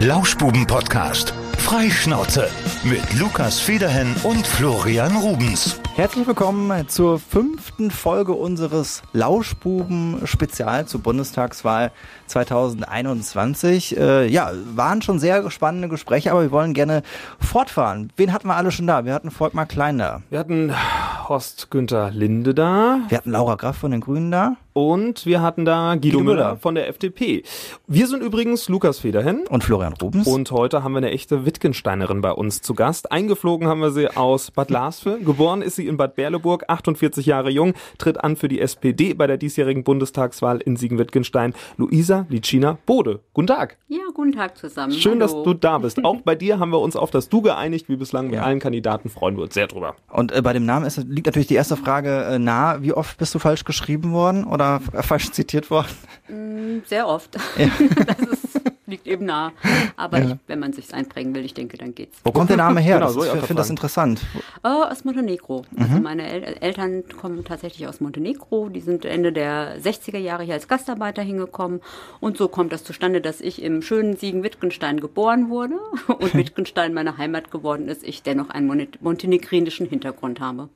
Lauschbuben-Podcast. Freischnauze mit Lukas Federhen und Florian Rubens. Herzlich willkommen zur fünften Folge unseres Lauschbuben-Spezial zur Bundestagswahl 2021. Äh, ja, waren schon sehr spannende Gespräche, aber wir wollen gerne fortfahren. Wen hatten wir alle schon da? Wir hatten Volkmar Klein da. Wir hatten Horst Günther Linde da. Wir hatten Laura Graf von den Grünen da. Und wir hatten da Guido, Guido Müller. Müller. von der FDP. Wir sind übrigens Lukas Federhen. Und Florian Rubens. Und heute haben wir eine echte Wittgensteinerin bei uns zu Gast. Eingeflogen haben wir sie aus Bad Larsfe. Geboren ist sie in Bad Berleburg, 48 Jahre jung, tritt an für die SPD bei der diesjährigen Bundestagswahl in Siegen-Wittgenstein. Luisa Licina Bode. Guten Tag. Ja, guten Tag zusammen. Schön, dass Hallo. du da bist. Auch bei dir haben wir uns auf das Du geeinigt, wie bislang mit Ja. allen Kandidaten. Freuen wir uns sehr drüber. Und äh, bei dem Namen ist, liegt natürlich die erste Frage äh, nahe. Wie oft bist du falsch geschrieben worden oder äh, falsch zitiert worden? Sehr oft. das ist, liegt eben nah. Aber ich, wenn man sich's einprägen will, ich denke, dann geht's. Wo kommt der Name her? Genau, ich finde das interessant. Äh, aus Montenegro. Also meine El Eltern kommen tatsächlich aus Montenegro. Die sind Ende der 60er Jahre hier als Gastarbeiter hingekommen. Und so kommt das zustande, dass ich im schönen Siegen-Wittgenstein geboren wurde und Wittgenstein meine Heimat geworden ist. Ich dennoch einen mon montenegrinischen Hintergrund habe.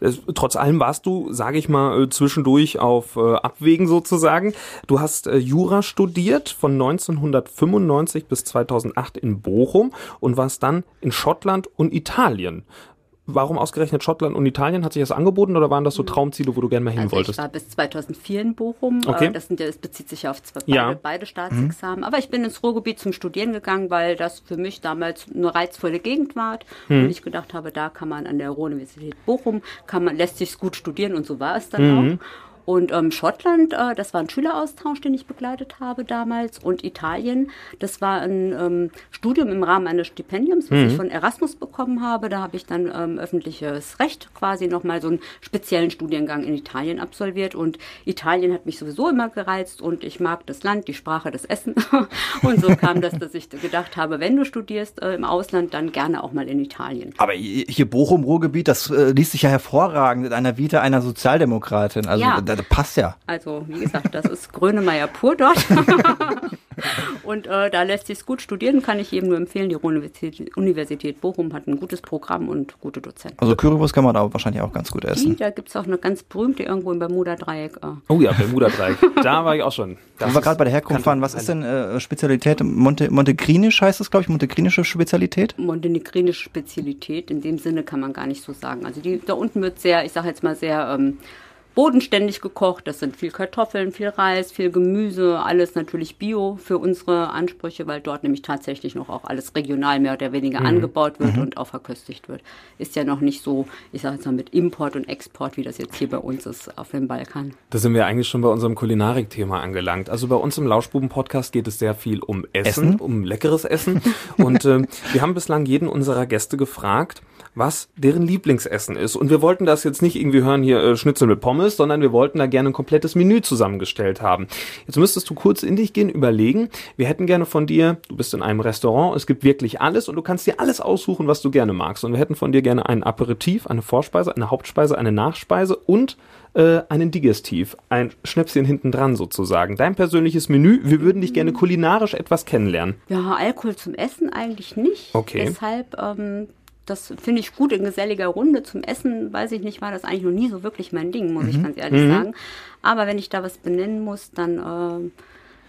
Es- Trotz allem warst du, sage ich mal, äh, zwischendurch auf äh, Abwägen sozusagen. Du hast äh, Jura studiert von 1995 bis 2008 in Bochum und warst dann in Schottland und Italien. Warum ausgerechnet Schottland und Italien? Hat sich das angeboten oder waren das so Traumziele, wo du gerne mal hin Also wolltest? ich war bis 2004 in Bochum. Okay. Äh, Das, sind ja, das bezieht sich ja auf zwei, Ja. beide, beide Staatsexamen. Aber ich bin ins Ruhrgebiet zum Studieren gegangen, weil das für mich damals eine reizvolle Gegend war. Und ich gedacht habe, da kann man an der Ruhr-Universität Bochum, kann man, lässt sich gut studieren und so war es dann auch. Und ähm, Schottland, äh, das war ein Schüleraustausch, den ich begleitet habe damals. Und Italien, das war ein ähm, Studium im Rahmen eines Stipendiums, was ich von Erasmus bekommen habe. Da habe ich dann ähm, öffentliches Recht quasi nochmal so einen speziellen Studiengang in Italien absolviert. Und Italien hat mich sowieso immer gereizt und ich mag das Land, die Sprache, das Essen. und so kam das, dass ich gedacht habe, wenn du studierst äh, im Ausland, dann gerne auch mal in Italien. Aber hier Bochum, Ruhrgebiet, das äh, liest sich ja hervorragend in einer Vita einer Sozialdemokratin. Also Ja. da, da passt ja. Also, wie gesagt, das ist Grönemeyer pur dort. und äh, da lässt sich gut studieren, kann ich jedem nur empfehlen. Die Universität, Universität Bochum hat ein gutes Programm und gute Dozenten. Also Currywurst kann man da wahrscheinlich auch ganz gut Die, essen. da gibt es auch eine ganz berühmte irgendwo im Bermuda-Dreieck. Äh, Oh ja, Bermuda-Dreieck. da war ich auch schon. Das Wo wir gerade bei der Herkunft waren, was ist denn äh, Spezialität? Monte, Montegrinisch heißt es, glaube ich, montegrinische Spezialität? montenegrinische Spezialität. In dem Sinne kann man gar nicht so sagen. Also die, da unten wird sehr, ich sage jetzt mal sehr ähm, bodenständig gekocht. Das sind viel Kartoffeln, viel Reis, viel Gemüse, alles natürlich bio für unsere Ansprüche, weil dort nämlich tatsächlich noch auch alles regional mehr oder weniger angebaut wird und auch verköstigt wird. Ist ja noch nicht so, ich sage jetzt mal mit Import und Export, wie das jetzt hier bei uns ist auf dem Balkan. Da sind wir eigentlich schon bei unserem Kulinarik-Thema angelangt. Also bei uns im Lauschbuben-Podcast geht es sehr viel um Essen, Essen? um leckeres Essen. Und ähm, wir haben bislang jeden unserer Gäste gefragt, was deren Lieblingsessen ist. Und wir wollten das jetzt nicht irgendwie hören, hier äh, Schnitzel mit Pommes, sondern wir wollten da gerne ein komplettes Menü zusammengestellt haben. Jetzt müsstest du kurz in dich gehen, überlegen. Wir hätten gerne von dir, du bist in einem Restaurant, es gibt wirklich alles und du kannst dir alles aussuchen, was du gerne magst. Und wir hätten von dir gerne ein Aperitif, eine Vorspeise, eine Hauptspeise, eine Nachspeise und äh, einen Digestiv, ein Schnäpschen hinten dran sozusagen. Dein persönliches Menü. Wir würden dich gerne kulinarisch etwas kennenlernen. Ja, Alkohol zum Essen eigentlich nicht. Okay. Deshalb, ähm, das finde ich gut in geselliger Runde. Zum Essen, weiß ich nicht, war das eigentlich noch nie so wirklich mein Ding, muss ich ganz ehrlich sagen. Aber wenn ich da was benennen muss, dann ähm,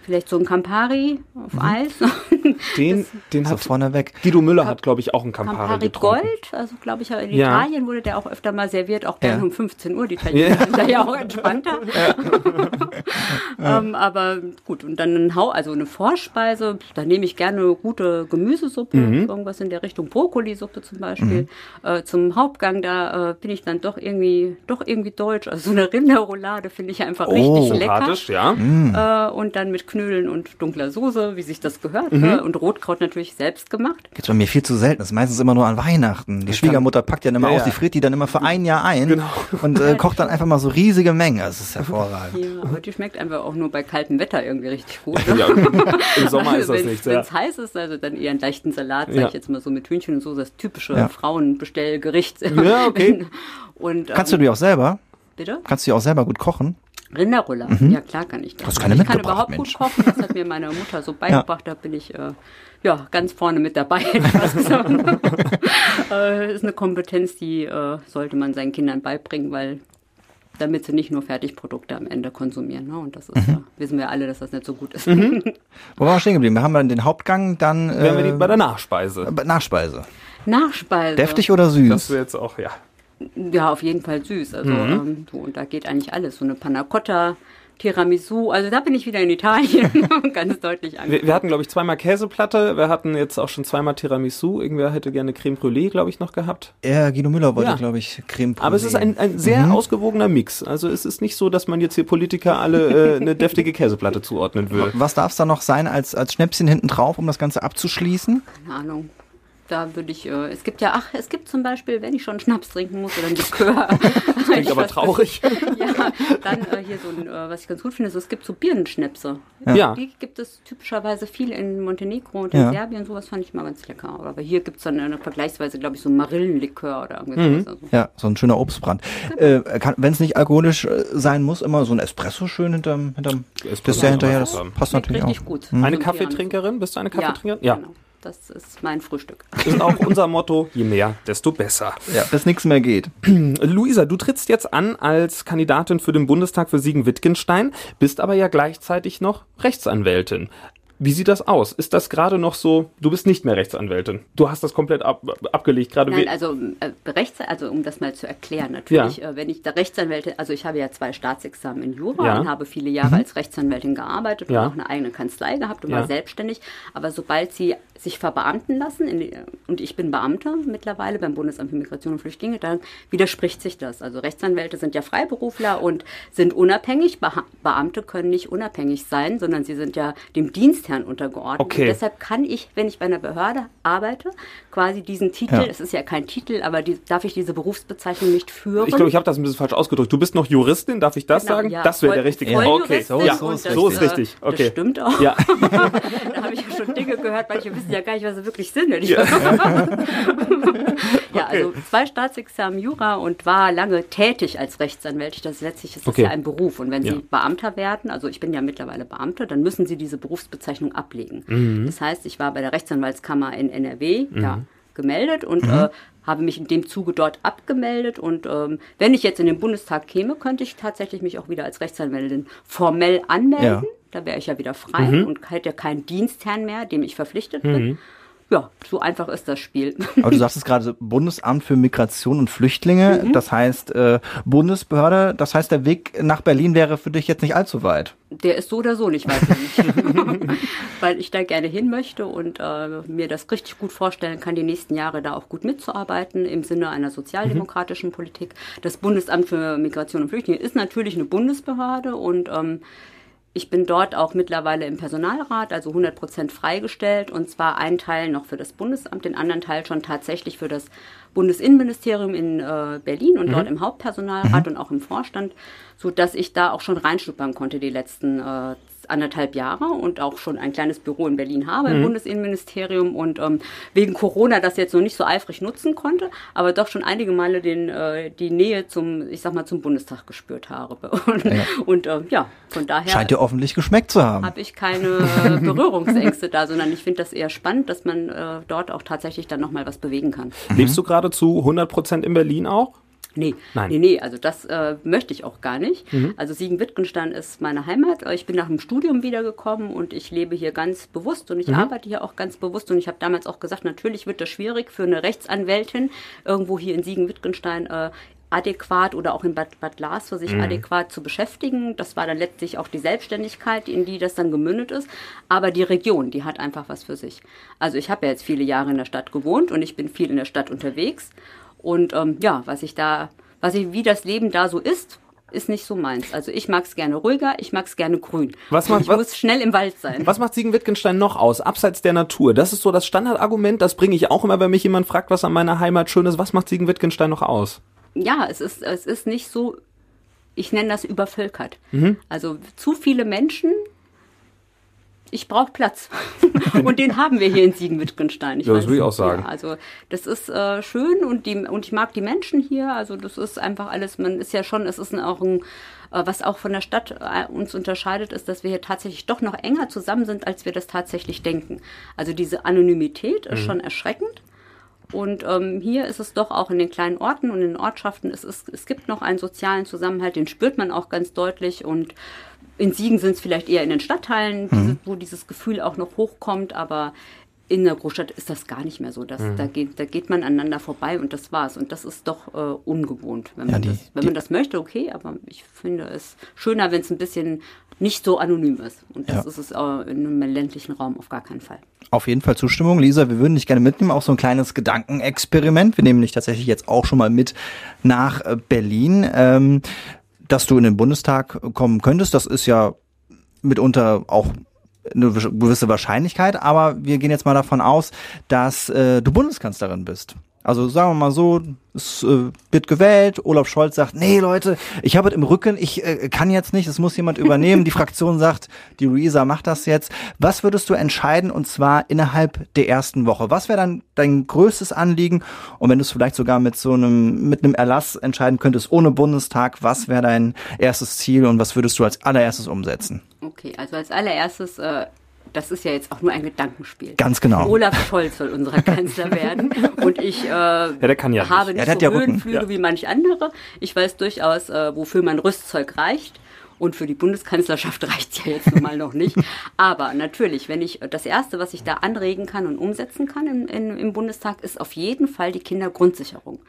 vielleicht so ein Campari auf Eis. Den, den So hat vorneweg. Guido Müller hat, glaube ich, auch einen Campari, Campari getrunken. Gold, also glaube ich, in Ja. Italien wurde der auch öfter mal serviert, auch gerne Ja. um 15 Uhr. Die Italiener Ja. sind da ja auch entspannter. ähm, aber gut, und dann ein Hau, also eine Vorspeise, da nehme ich gerne gute Gemüsesuppe, Mhm. irgendwas in der Richtung Brokkolisuppe zum Beispiel. Äh, zum Hauptgang, da äh, bin ich dann doch irgendwie, doch irgendwie deutsch. Also so eine Rinderroulade finde ich einfach Oh. richtig lecker. Ja. Äh, und dann mit Knödeln und dunkler Soße, wie sich das gehört. Mhm. Äh, und Rotkraut natürlich selbst gemacht. Gibt's bei mir viel zu selten. Das ist meistens immer nur an Weihnachten. Die Schwiegermutter packt ja immer Ja, aus, ja. die friert die dann immer für ein Jahr ein Genau. und äh, kocht dann einfach mal so riesige Mengen. Das ist hervorragend. Ja, aber die schmeckt einfach auch nur bei kaltem Wetter irgendwie richtig gut. Ne? ja Im Sommer ist das Wenn nichts, ja. es heiß ist, also dann eher einen leichten Salat, sag Ja. ich jetzt mal so mit Hühnchen und so, das typische Ja. Frauenbestellgericht. Ja, okay. Und, Kannst du ähm, die auch selber? Bitte? Kannst du die auch selber gut kochen? Rinderroller, ja klar kann ich das. Hast keine ich kann überhaupt Mensch. gut kochen, das hat mir meine Mutter so beigebracht, da bin ich äh, ja ganz vorne mit dabei. hätte ich fast gesagt. äh, ist eine Kompetenz, die äh, sollte man seinen Kindern beibringen, weil damit sie nicht nur Fertigprodukte am Ende konsumieren. Ne? Und das ist Mhm. ja, wissen wir alle, dass das nicht so gut ist. Wo waren wir stehen geblieben? Wir haben dann den Hauptgang, dann Wären wir die, äh, bei der Nachspeise. Nachspeise. Nachspeise. Deftig oder süß? Das wäre jetzt auch, ja. Ja, auf jeden Fall süß. Also Mhm. ähm, so, und da geht eigentlich alles. So eine Panna Cotta, Tiramisu. Also da bin ich wieder in Italien ganz deutlich Wir, angekommen. wir hatten, glaube ich, zweimal Käseplatte. Wir hatten jetzt auch schon zweimal Tiramisu. Irgendwer hätte gerne Creme Brûlée, glaube ich, noch gehabt. Ja, Guido Müller wollte, Ja. glaube ich, Creme Aber es ist ein, ein sehr ausgewogener Mix. Also es ist nicht so, dass man jetzt hier Politiker alle äh, eine deftige Käseplatte zuordnen will. Was darf es da noch sein als, als Schnäpschen hinten drauf, um das Ganze abzuschließen? Keine Ahnung. Da würde ich, äh, es gibt ja, ach, es gibt zum Beispiel, wenn ich schon Schnaps trinken muss oder ein Likör. Klingt aber traurig. ja, dann äh, hier so ein, äh, was ich ganz gut finde, so, es gibt so Birnenschnäpse. Ja. Die gibt es typischerweise viel in Montenegro und in Ja. Serbien. Sowas fand ich mal ganz lecker. Aber hier gibt es dann eine, vergleichsweise, glaube ich, so Marillenlikör oder irgendwie Mhm. sowas. Also. Ja, so ein schöner Obstbrand. Äh, Wenn es nicht alkoholisch äh, sein muss, immer so ein Espresso schön hinterm, hinterm Espresso Dessert hinterher, das passt natürlich richtig auch. gut. Eine So Kaffeetrinkerin? Bist du eine Ja, Kaffeetrinkerin? Ja. genau. Das ist mein Frühstück. Das ist auch unser Motto, je mehr, desto besser. Ja, bis nichts mehr geht. Luisa, du trittst jetzt an als Kandidatin für den Bundestag für Siegen-Wittgenstein, bist aber ja gleichzeitig noch Rechtsanwältin. Wie sieht das aus? Ist das gerade noch so, du bist nicht mehr Rechtsanwältin. Du hast das komplett ab, abgelegt. Gerade Nein, also äh, Rechts, also um das mal zu erklären, natürlich, äh, wenn ich da Rechtsanwältin, also ich habe ja zwei Staatsexamen in Jura Ja. und habe viele Jahre als Rechtsanwältin gearbeitet Ja. und auch eine eigene Kanzlei gehabt und Ja. war selbstständig. Aber sobald sie sich verbeamten lassen, die, und ich bin Beamter mittlerweile beim Bundesamt für Migration und Flüchtlinge, dann widerspricht sich das. Also Rechtsanwälte sind ja Freiberufler und sind unabhängig. Beha- Beamte können nicht unabhängig sein, sondern sie sind ja dem Dienstherrn untergeordnet. Okay. Deshalb kann ich, wenn ich bei einer Behörde arbeite, quasi diesen Titel, Ja. es ist ja kein Titel, aber die, darf ich diese Berufsbezeichnung nicht führen. ich glaube, ich habe das ein bisschen falsch ausgedrückt. Du bist noch Juristin, darf ich das Genau, sagen? ja, das wäre der richtige. voll okay, Juristin ja, das, so ist richtig. Okay. Das stimmt auch. Ja. da habe ich ja schon Dinge gehört, manche wissen ja gar nicht, was sie wirklich sind. Wenn ich Ja. ja, also zwei Staatsexamen Jura und war lange tätig als Rechtsanwältin. Das letztlich ist das Okay. ja ein Beruf. Und wenn Ja. Sie Beamter werden, also ich bin ja mittlerweile Beamter, dann müssen Sie diese Berufsbezeichnung ablegen. Mhm. Das heißt, ich war bei der Rechtsanwaltskammer in NRW ja, gemeldet und äh, habe mich in dem Zuge dort abgemeldet. Und ähm, wenn ich jetzt in den Bundestag käme, könnte ich tatsächlich mich auch wieder als Rechtsanwältin formell anmelden. Ja. Da wäre ich ja wieder frei Mhm. und hätte ja keinen Dienstherrn mehr, dem ich verpflichtet bin. Ja, so einfach ist das Spiel. Aber du sagst es gerade, Bundesamt für Migration und Flüchtlinge, Mhm. das heißt äh, Bundesbehörde, das heißt der Weg nach Berlin wäre für dich jetzt nicht allzu weit. Der ist so oder so nicht weit für mich. Weil ich da gerne hin möchte und äh, mir das richtig gut vorstellen kann, die nächsten Jahre da auch gut mitzuarbeiten im Sinne einer sozialdemokratischen Politik. Das Bundesamt für Migration und Flüchtlinge ist natürlich eine Bundesbehörde und ähm, ich bin dort auch mittlerweile im Personalrat, also 100 Prozent freigestellt und zwar einen Teil noch für das Bundesamt, den anderen Teil schon tatsächlich für das Bundesinnenministerium in äh, Berlin und dort im Hauptpersonalrat und auch im Vorstand, so dass ich da auch schon reinschnuppern konnte die letzten äh, anderthalb Jahre und auch schon ein kleines Büro in Berlin habe im Bundesinnenministerium und ähm, wegen Corona das jetzt noch nicht so eifrig nutzen konnte, aber doch schon einige Male den, äh, die Nähe zum, ich sag mal, zum Bundestag gespürt habe. Und ja, und, äh, ja von daher Scheint dir offentlich geschmeckt zu haben. habe ich keine Berührungsängste da, sondern ich finde das eher spannend, dass man äh, dort auch tatsächlich dann nochmal was bewegen kann. Lebst du gerade zu 100% in Berlin auch? Nee, Nein. nee, nee, also das äh, möchte ich auch gar nicht. Also Siegen-Wittgenstein ist meine Heimat. Ich bin nach dem Studium wiedergekommen und ich lebe hier ganz bewusst und ich arbeite hier auch ganz bewusst. Und ich habe damals auch gesagt, natürlich wird das schwierig für eine Rechtsanwältin irgendwo hier in Siegen-Wittgenstein äh, adäquat oder auch in Bad, Bad Lars für sich adäquat zu beschäftigen. Das war dann letztlich auch die Selbstständigkeit, in die das dann gemündet ist. Aber die Region, die hat einfach was für sich. Also ich habe ja jetzt viele Jahre in der Stadt gewohnt und ich bin viel in der Stadt unterwegs. Und ähm, ja, was ich da, was ich, wie das Leben da so ist, ist nicht so meins. Also ich mag es gerne ruhiger, ich mag es gerne grün. Was macht- ich was- muss schnell im Wald sein. Was macht Siegen-Wittgenstein noch aus, abseits der Natur? Das ist so das Standardargument, das bringe ich auch immer, wenn mich jemand fragt, was an meiner Heimat schön ist. Was macht Siegen-Wittgenstein noch aus? ja, es ist, es ist nicht so, ich nenne das übervölkert. Mhm. Also zu viele Menschen, ich brauche Platz. und den haben wir hier in Siegen-Wittgenstein. Ja, das würde ich auch sagen. Also das ist äh, schön und die und ich mag die Menschen hier. Also das ist einfach alles. Man ist ja schon, es ist auch ein äh, was auch von der Stadt äh, uns unterscheidet, ist, dass wir hier tatsächlich doch noch enger zusammen sind, als wir das tatsächlich denken. Also diese Anonymität ist mhm. schon erschreckend. Und ähm, hier ist es doch auch in den kleinen Orten und in den Ortschaften, es, ist, es gibt noch einen sozialen Zusammenhalt, den spürt man auch ganz deutlich. Und in Siegen sind es vielleicht eher in den Stadtteilen, mhm. diese, wo dieses Gefühl auch noch hochkommt, aber in der Großstadt ist das gar nicht mehr so. Das, mhm. da, geht, da geht man aneinander vorbei und das war's. Und das ist doch äh, ungewohnt. Wenn, man, die, das, wenn man das möchte, okay, aber ich finde es schöner, wenn es ein bisschen nicht so anonym ist. Und das ja. ist es äh, in einem ländlichen Raum auf gar keinen Fall. Auf jeden Fall Zustimmung. Lisa, wir würden dich gerne mitnehmen, auch so ein kleines Gedankenexperiment. Wir nehmen dich tatsächlich jetzt auch schon mal mit nach äh, Berlin. Ähm, dass du in den Bundestag kommen könntest, das ist ja mitunter auch eine gewisse Wahrscheinlichkeit, aber wir gehen jetzt mal davon aus, dass äh, du Bundeskanzlerin bist. Also sagen wir mal so, es äh, wird gewählt, Olaf Scholz sagt, nee Leute, ich habe es im Rücken, ich äh, kann jetzt nicht, es muss jemand übernehmen. Die Fraktion sagt, die Luisa macht das jetzt. Was würdest du entscheiden und zwar innerhalb der ersten Woche? Was wäre dann dein größtes Anliegen? Und wenn du es vielleicht sogar mit so einem, mit einem Erlass entscheiden könntest, ohne Bundestag, was wäre dein erstes Ziel und was würdest du als allererstes umsetzen? Okay, also als allererstes äh, das ist ja jetzt auch nur ein Gedankenspiel. Ganz genau. Olaf Scholz soll unser Kanzler werden. Und ich äh, ja, ja habe nicht, nicht ja, so Höhenflüge ja. wie manch andere. Ich weiß durchaus, äh, wofür mein Rüstzeug reicht. Und für die Bundeskanzlerschaft reicht es ja jetzt nun mal noch nicht. Aber natürlich, wenn ich das Erste, was ich da anregen kann und umsetzen kann im, in, im Bundestag, ist auf jeden Fall die Kindergrundsicherung.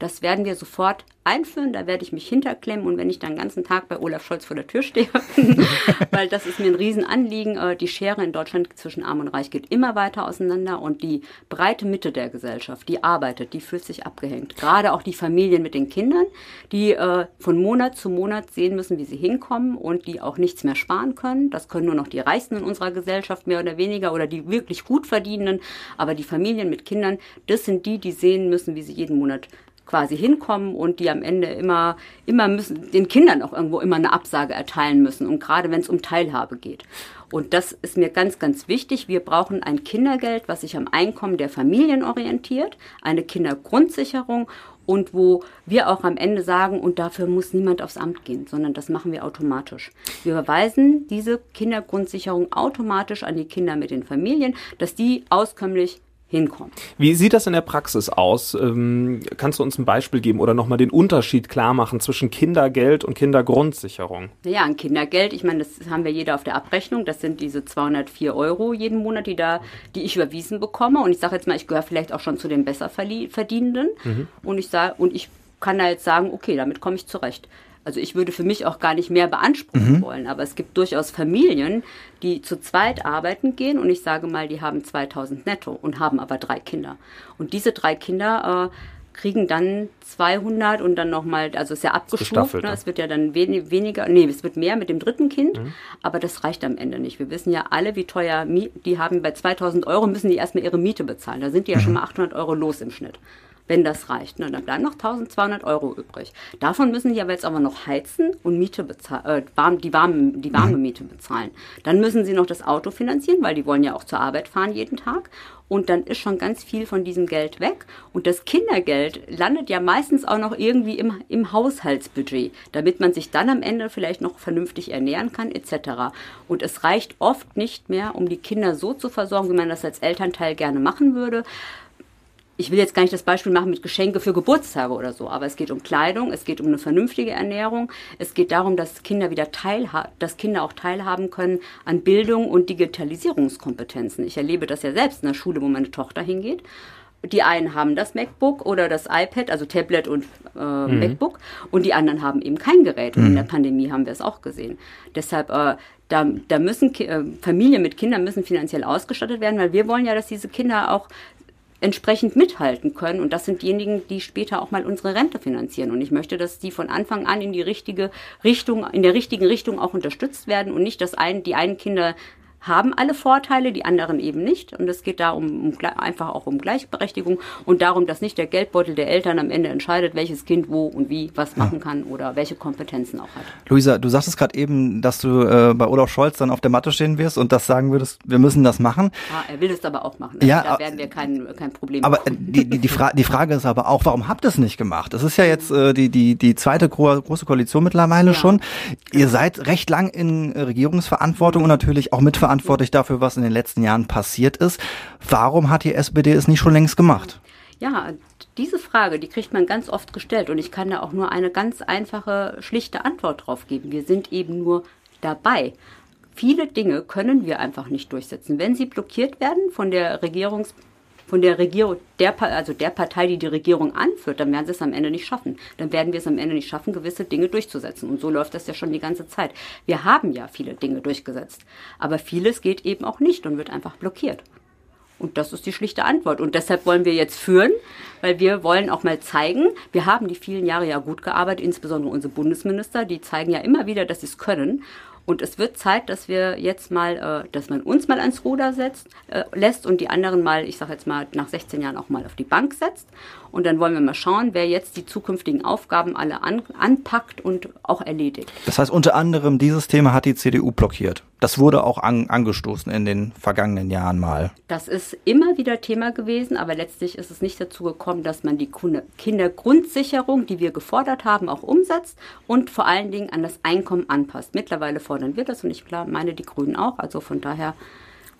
Das werden wir sofort einführen. Da werde ich mich hinterklemmen und wenn ich dann den ganzen Tag bei Olaf Scholz vor der Tür stehe, weil das ist mir ein Riesenanliegen. Äh, die Schere in Deutschland zwischen Arm und Reich geht immer weiter auseinander und die breite Mitte der Gesellschaft, die arbeitet, die fühlt sich abgehängt. Gerade auch die Familien mit den Kindern, die äh, von Monat zu Monat sehen müssen, wie sie hinkommen und die auch nichts mehr sparen können. Das können nur noch die Reichsten in unserer Gesellschaft mehr oder weniger oder die wirklich gut verdienenden. Aber die Familien mit Kindern, das sind die, die sehen müssen, wie sie jeden Monat quasi hinkommen und die am Ende immer, immer müssen, den Kindern auch irgendwo immer eine Absage erteilen müssen. Und gerade wenn es um Teilhabe geht. Und das ist mir ganz, ganz wichtig. Wir brauchen ein Kindergeld, was sich am Einkommen der Familien orientiert, eine Kindergrundsicherung und wo wir auch am Ende sagen, und dafür muss niemand aufs Amt gehen, sondern das machen wir automatisch. Wir überweisen diese Kindergrundsicherung automatisch an die Kinder mit den Familien, dass die auskömmlich hinkommen. Wie sieht das in der Praxis aus? Ähm, kannst du uns ein Beispiel geben oder nochmal den Unterschied klar machen zwischen Kindergeld und Kindergrundsicherung? Ja, ein Kindergeld, ich meine, das haben wir jeder auf der Abrechnung. Das sind diese 204 Euro jeden Monat, die da, die ich überwiesen bekomme. Und ich sage jetzt mal, ich gehöre vielleicht auch schon zu den besser verdienenden. Mhm. Und ich sage, und ich kann da jetzt sagen, okay, damit komme ich zurecht. Also ich würde für mich auch gar nicht mehr beanspruchen mhm. wollen, aber es gibt durchaus Familien, die zu zweit arbeiten gehen und ich sage mal, die haben 2000 netto und haben aber drei Kinder. Und diese drei Kinder äh, kriegen dann 200 und dann nochmal, also ist ja abgestuft, ne? es wird ja dann wen, weniger, nee, es wird mehr mit dem dritten Kind, mhm. aber das reicht am Ende nicht. Wir wissen ja alle, wie teuer, die haben bei 2000 Euro müssen die erstmal ihre Miete bezahlen. Da sind die ja mhm. schon mal 800 Euro los im Schnitt wenn das reicht. Ne? Dann bleiben noch 1200 Euro übrig. Davon müssen die aber jetzt aber noch heizen und Miete bezahlen, äh, warm, die, warme, die warme mhm. Miete bezahlen. Dann müssen sie noch das Auto finanzieren, weil die wollen ja auch zur Arbeit fahren jeden Tag. Und dann ist schon ganz viel von diesem Geld weg. Und das Kindergeld landet ja meistens auch noch irgendwie im, im Haushaltsbudget, damit man sich dann am Ende vielleicht noch vernünftig ernähren kann, etc. Und es reicht oft nicht mehr, um die Kinder so zu versorgen, wie man das als Elternteil gerne machen würde ich will jetzt gar nicht das Beispiel machen mit Geschenke für Geburtstage oder so, aber es geht um Kleidung, es geht um eine vernünftige Ernährung, es geht darum, dass Kinder wieder teilhaben, dass Kinder auch teilhaben können an Bildung und Digitalisierungskompetenzen. Ich erlebe das ja selbst in der Schule, wo meine Tochter hingeht. Die einen haben das MacBook oder das iPad, also Tablet und äh, mhm. MacBook, und die anderen haben eben kein Gerät. Und mhm. in der Pandemie haben wir es auch gesehen. Deshalb äh, da, da müssen äh, Familien mit Kindern müssen finanziell ausgestattet werden, weil wir wollen ja, dass diese Kinder auch entsprechend mithalten können. Und das sind diejenigen, die später auch mal unsere Rente finanzieren. Und ich möchte, dass die von Anfang an in die richtige Richtung, in der richtigen Richtung auch unterstützt werden und nicht, dass ein, die einen Kinder haben alle Vorteile, die anderen eben nicht. Und es geht da um, um einfach auch um Gleichberechtigung und darum, dass nicht der Geldbeutel der Eltern am Ende entscheidet, welches Kind wo und wie was machen kann oder welche Kompetenzen auch hat. Luisa, du sagtest gerade eben, dass du äh, bei Olaf Scholz dann auf der Matte stehen wirst und das sagen würdest, wir müssen das machen. Ja, er will es aber auch machen. Also ja, da werden wir kein, kein Problem Aber haben. die, die, die, Fra die Frage ist aber auch, warum habt ihr es nicht gemacht? Es ist ja jetzt äh, die, die, die zweite gro große Koalition mittlerweile ja. schon. Ihr seid recht lang in Regierungsverantwortung und natürlich auch mitverantwortlich dafür, was in den letzten Jahren passiert ist. Warum hat die SPD es nicht schon längst gemacht? Ja, diese Frage, die kriegt man ganz oft gestellt und ich kann da auch nur eine ganz einfache, schlichte Antwort drauf geben. Wir sind eben nur dabei. Viele Dinge können wir einfach nicht durchsetzen. Wenn sie blockiert werden von der Regierungs von der Regierung, der, also der Partei, die die Regierung anführt, dann werden sie es am Ende nicht schaffen. Dann werden wir es am Ende nicht schaffen, gewisse Dinge durchzusetzen. Und so läuft das ja schon die ganze Zeit. Wir haben ja viele Dinge durchgesetzt. Aber vieles geht eben auch nicht und wird einfach blockiert. Und das ist die schlichte Antwort. Und deshalb wollen wir jetzt führen, weil wir wollen auch mal zeigen, wir haben die vielen Jahre ja gut gearbeitet, insbesondere unsere Bundesminister, die zeigen ja immer wieder, dass sie es können. Und es wird Zeit, dass wir jetzt mal, äh, dass man uns mal ans Ruder setzt, äh, lässt und die anderen mal, ich sage jetzt mal, nach 16 Jahren auch mal auf die Bank setzt. Und dann wollen wir mal schauen, wer jetzt die zukünftigen Aufgaben alle an, anpackt und auch erledigt. Das heißt, unter anderem dieses Thema hat die CDU blockiert. Das wurde auch an, angestoßen in den vergangenen Jahren mal. Das ist immer wieder Thema gewesen, aber letztlich ist es nicht dazu gekommen, dass man die Kindergrundsicherung, die wir gefordert haben, auch umsetzt und vor allen Dingen an das Einkommen anpasst. Mittlerweile fordern wir das und ich meine die Grünen auch. Also von daher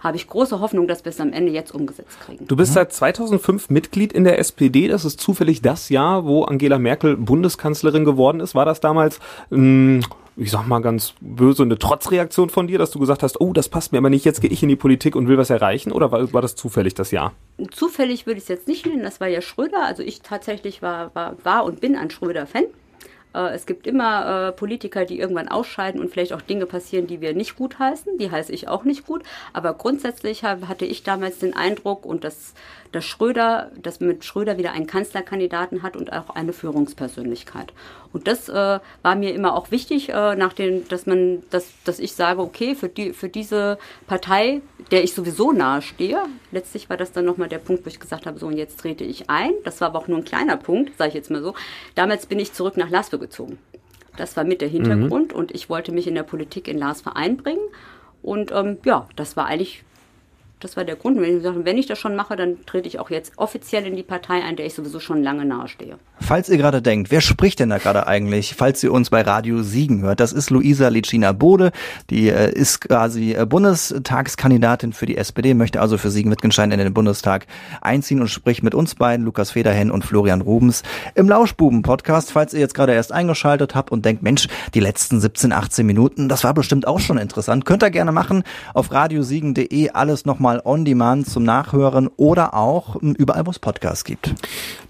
habe ich große Hoffnung, dass wir es am Ende jetzt umgesetzt kriegen. Du bist seit 2005 Mitglied in der SPD. Das ist zufällig das Jahr, wo Angela Merkel Bundeskanzlerin geworden ist. War das damals, mh, ich sag mal ganz böse, eine Trotzreaktion von dir, dass du gesagt hast, oh, das passt mir aber nicht, jetzt gehe ich in die Politik und will was erreichen? Oder war, war das zufällig das Jahr? Zufällig würde ich es jetzt nicht nennen. Das war ja Schröder. Also ich tatsächlich war, war, war und bin ein Schröder-Fan. Äh, es gibt immer äh, Politiker, die irgendwann ausscheiden und vielleicht auch Dinge passieren, die wir nicht gut heißen. Die heiße ich auch nicht gut. Aber grundsätzlich hatte ich damals den Eindruck und das dass Schröder, dass man mit Schröder wieder einen Kanzlerkandidaten hat und auch eine Führungspersönlichkeit. Und das äh, war mir immer auch wichtig, äh, nach den, dass man, dass, dass ich sage, okay, für die, für diese Partei, der ich sowieso nahe stehe, letztlich war das dann nochmal der Punkt, wo ich gesagt habe, so und jetzt trete ich ein. Das war aber auch nur ein kleiner Punkt, sage ich jetzt mal so. Damals bin ich zurück nach Laswe gezogen. Das war mit der Hintergrund mhm. und ich wollte mich in der Politik in Laswe einbringen. Und ähm, ja, das war eigentlich das war der Grund. wenn ich, wenn ich das schon mache, dann trete ich auch jetzt offiziell in die Partei ein, der ich sowieso schon lange nahestehe. Falls ihr gerade denkt, wer spricht denn da gerade eigentlich, falls ihr uns bei Radio Siegen hört, das ist Luisa Licina Bode, die äh, ist quasi äh, Bundestagskandidatin für die SPD, möchte also für Siegen-Wittgenstein in den Bundestag einziehen und spricht mit uns beiden, Lukas Federhen und Florian Rubens, im Lauschbuben-Podcast. Falls ihr jetzt gerade erst eingeschaltet habt und denkt, Mensch, die letzten 17, 18 Minuten, das war bestimmt auch schon interessant, könnt ihr gerne machen. Auf radiosiegen.de alles nochmal on demand zum Nachhören oder auch ähm, überall, wo es Podcasts gibt.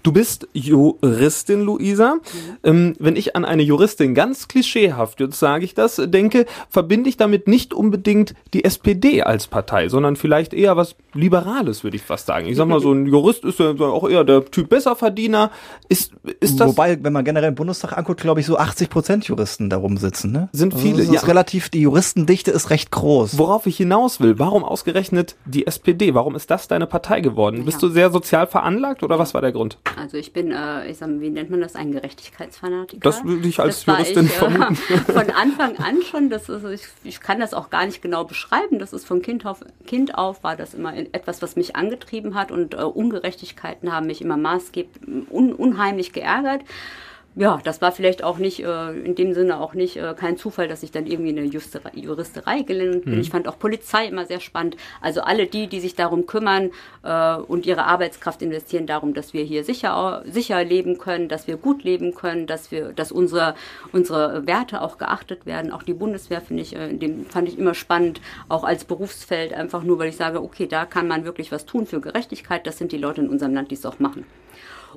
Du bist Juristin, Luisa. Ähm, wenn ich an eine Juristin ganz klischeehaft, jetzt sage ich das, denke, verbinde ich damit nicht unbedingt die SPD als Partei, sondern vielleicht eher was Liberales, würde ich fast sagen. Ich sag mal, so ein Jurist ist ja auch eher der Typ Besserverdiener. Ist, ist das Wobei, wenn man generell im Bundestag anguckt, glaube ich, so 80 Prozent Juristen darum sitzen. Ne? Sind also viele. Also ja. relativ, die Juristendichte ist recht groß. Worauf ich hinaus will, warum ausgerechnet die SPD? Warum ist das deine Partei geworden? Ja. Bist du sehr sozial veranlagt oder was war der Grund? Also ich bin, äh, ich sag wie nennt man das, ein Gerechtigkeitsfanatiker. Das würde ich als Juristin ich, vermuten. Äh, von Anfang an schon, das ist, ich, ich, kann das auch gar nicht genau beschreiben. Das ist von Kind auf, kind auf war das immer etwas, was mich angetrieben hat und äh, Ungerechtigkeiten haben mich immer maßgeblich un, unheimlich geärgert ja, das war vielleicht auch nicht, äh, in dem Sinne auch nicht äh, kein Zufall, dass ich dann irgendwie in eine Justerei, Juristerei gelernt bin. Mhm. Ich fand auch Polizei immer sehr spannend. Also alle die, die sich darum kümmern äh, und ihre Arbeitskraft investieren darum, dass wir hier sicher, sicher leben können, dass wir gut leben können, dass wir, dass unsere, unsere Werte auch geachtet werden. Auch die Bundeswehr finde ich, äh, dem fand ich immer spannend, auch als Berufsfeld, einfach nur, weil ich sage, okay, da kann man wirklich was tun für Gerechtigkeit. Das sind die Leute in unserem Land, die es auch machen.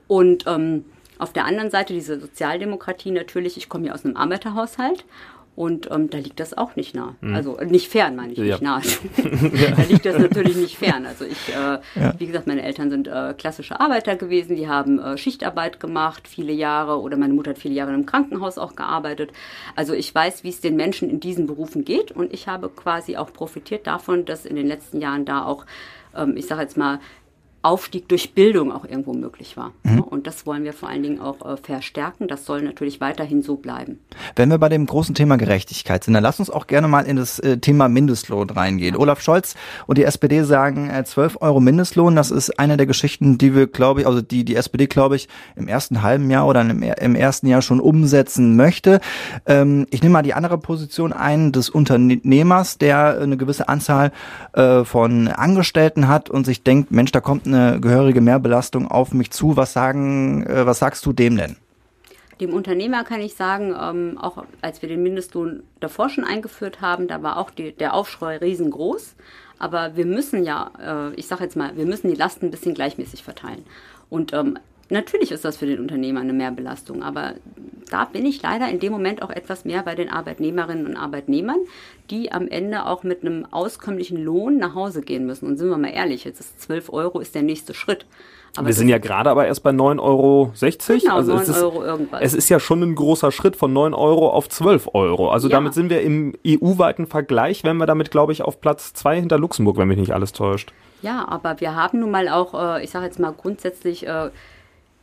Und ähm, auf der anderen Seite diese Sozialdemokratie natürlich, ich komme ja aus einem Arbeiterhaushalt Und ähm, da liegt das auch nicht nah. Mhm. Also nicht fern, meine ich, ja. nicht nah. da liegt das natürlich nicht fern. Also ich, äh, ja. wie gesagt, meine Eltern sind äh, klassische Arbeiter gewesen, die haben äh, Schichtarbeit gemacht, viele Jahre, oder meine Mutter hat viele Jahre im Krankenhaus auch gearbeitet. Also ich weiß, wie es den Menschen in diesen Berufen geht und ich habe quasi auch profitiert davon, dass in den letzten Jahren da auch ähm, ich sage jetzt mal, Aufstieg durch Bildung auch irgendwo möglich war. Mhm. Und das wollen wir vor allen Dingen auch äh, verstärken. Das soll natürlich weiterhin so bleiben. Wenn wir bei dem großen Thema Gerechtigkeit sind, dann lass uns auch gerne mal in das äh, Thema Mindestlohn reingehen. Ja. Olaf Scholz und die SPD sagen äh, 12 Euro Mindestlohn. Das ist eine der Geschichten, die wir, glaube ich, also die die SPD, glaube ich, im ersten halben Jahr oder im, im ersten Jahr schon umsetzen möchte. Ähm, ich nehme mal die andere Position ein des Unternehmers, der eine gewisse Anzahl äh, von Angestellten hat und sich denkt, Mensch, da kommt eine gehörige Mehrbelastung auf mich zu. Was sagen, äh, was sagst du dem denn? Dem Unternehmer kann ich sagen, ähm, auch als wir den Mindestlohn davor schon eingeführt haben, da war auch die, der Aufschrei riesengroß. Aber wir müssen ja, äh, ich sage jetzt mal, wir müssen die Lasten ein bisschen gleichmäßig verteilen. Und ähm, natürlich ist das für den Unternehmer eine Mehrbelastung, aber da bin ich leider in dem Moment auch etwas mehr bei den Arbeitnehmerinnen und Arbeitnehmern, die am Ende auch mit einem auskömmlichen Lohn nach Hause gehen müssen. Und sind wir mal ehrlich, jetzt ist 12 Euro ist der nächste Schritt. Aber wir sind ja gerade aber erst bei 9,60 Euro. Genau, also 9 es ist, Euro irgendwas. Es ist ja schon ein großer Schritt von 9 Euro auf 12 Euro. Also ja. damit sind wir im EU-weiten Vergleich, wenn wir damit, glaube ich, auf Platz 2 hinter Luxemburg, wenn mich nicht alles täuscht. Ja, aber wir haben nun mal auch, äh, ich sage jetzt mal grundsätzlich, äh,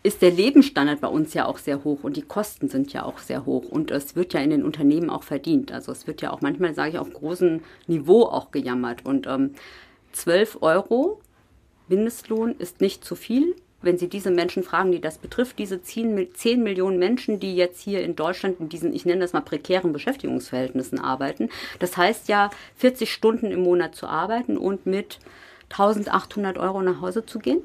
ist der Lebensstandard bei uns ja auch sehr hoch und die Kosten sind ja auch sehr hoch und es wird ja in den Unternehmen auch verdient. Also es wird ja auch manchmal, sage ich, auf großem Niveau auch gejammert. Und ähm, 12 Euro Mindestlohn ist nicht zu viel. Wenn Sie diese Menschen fragen, die das betrifft, diese 10, 10 Millionen Menschen, die jetzt hier in Deutschland in diesen, ich nenne das mal prekären Beschäftigungsverhältnissen arbeiten, das heißt ja 40 Stunden im Monat zu arbeiten und mit 1800 Euro nach Hause zu gehen.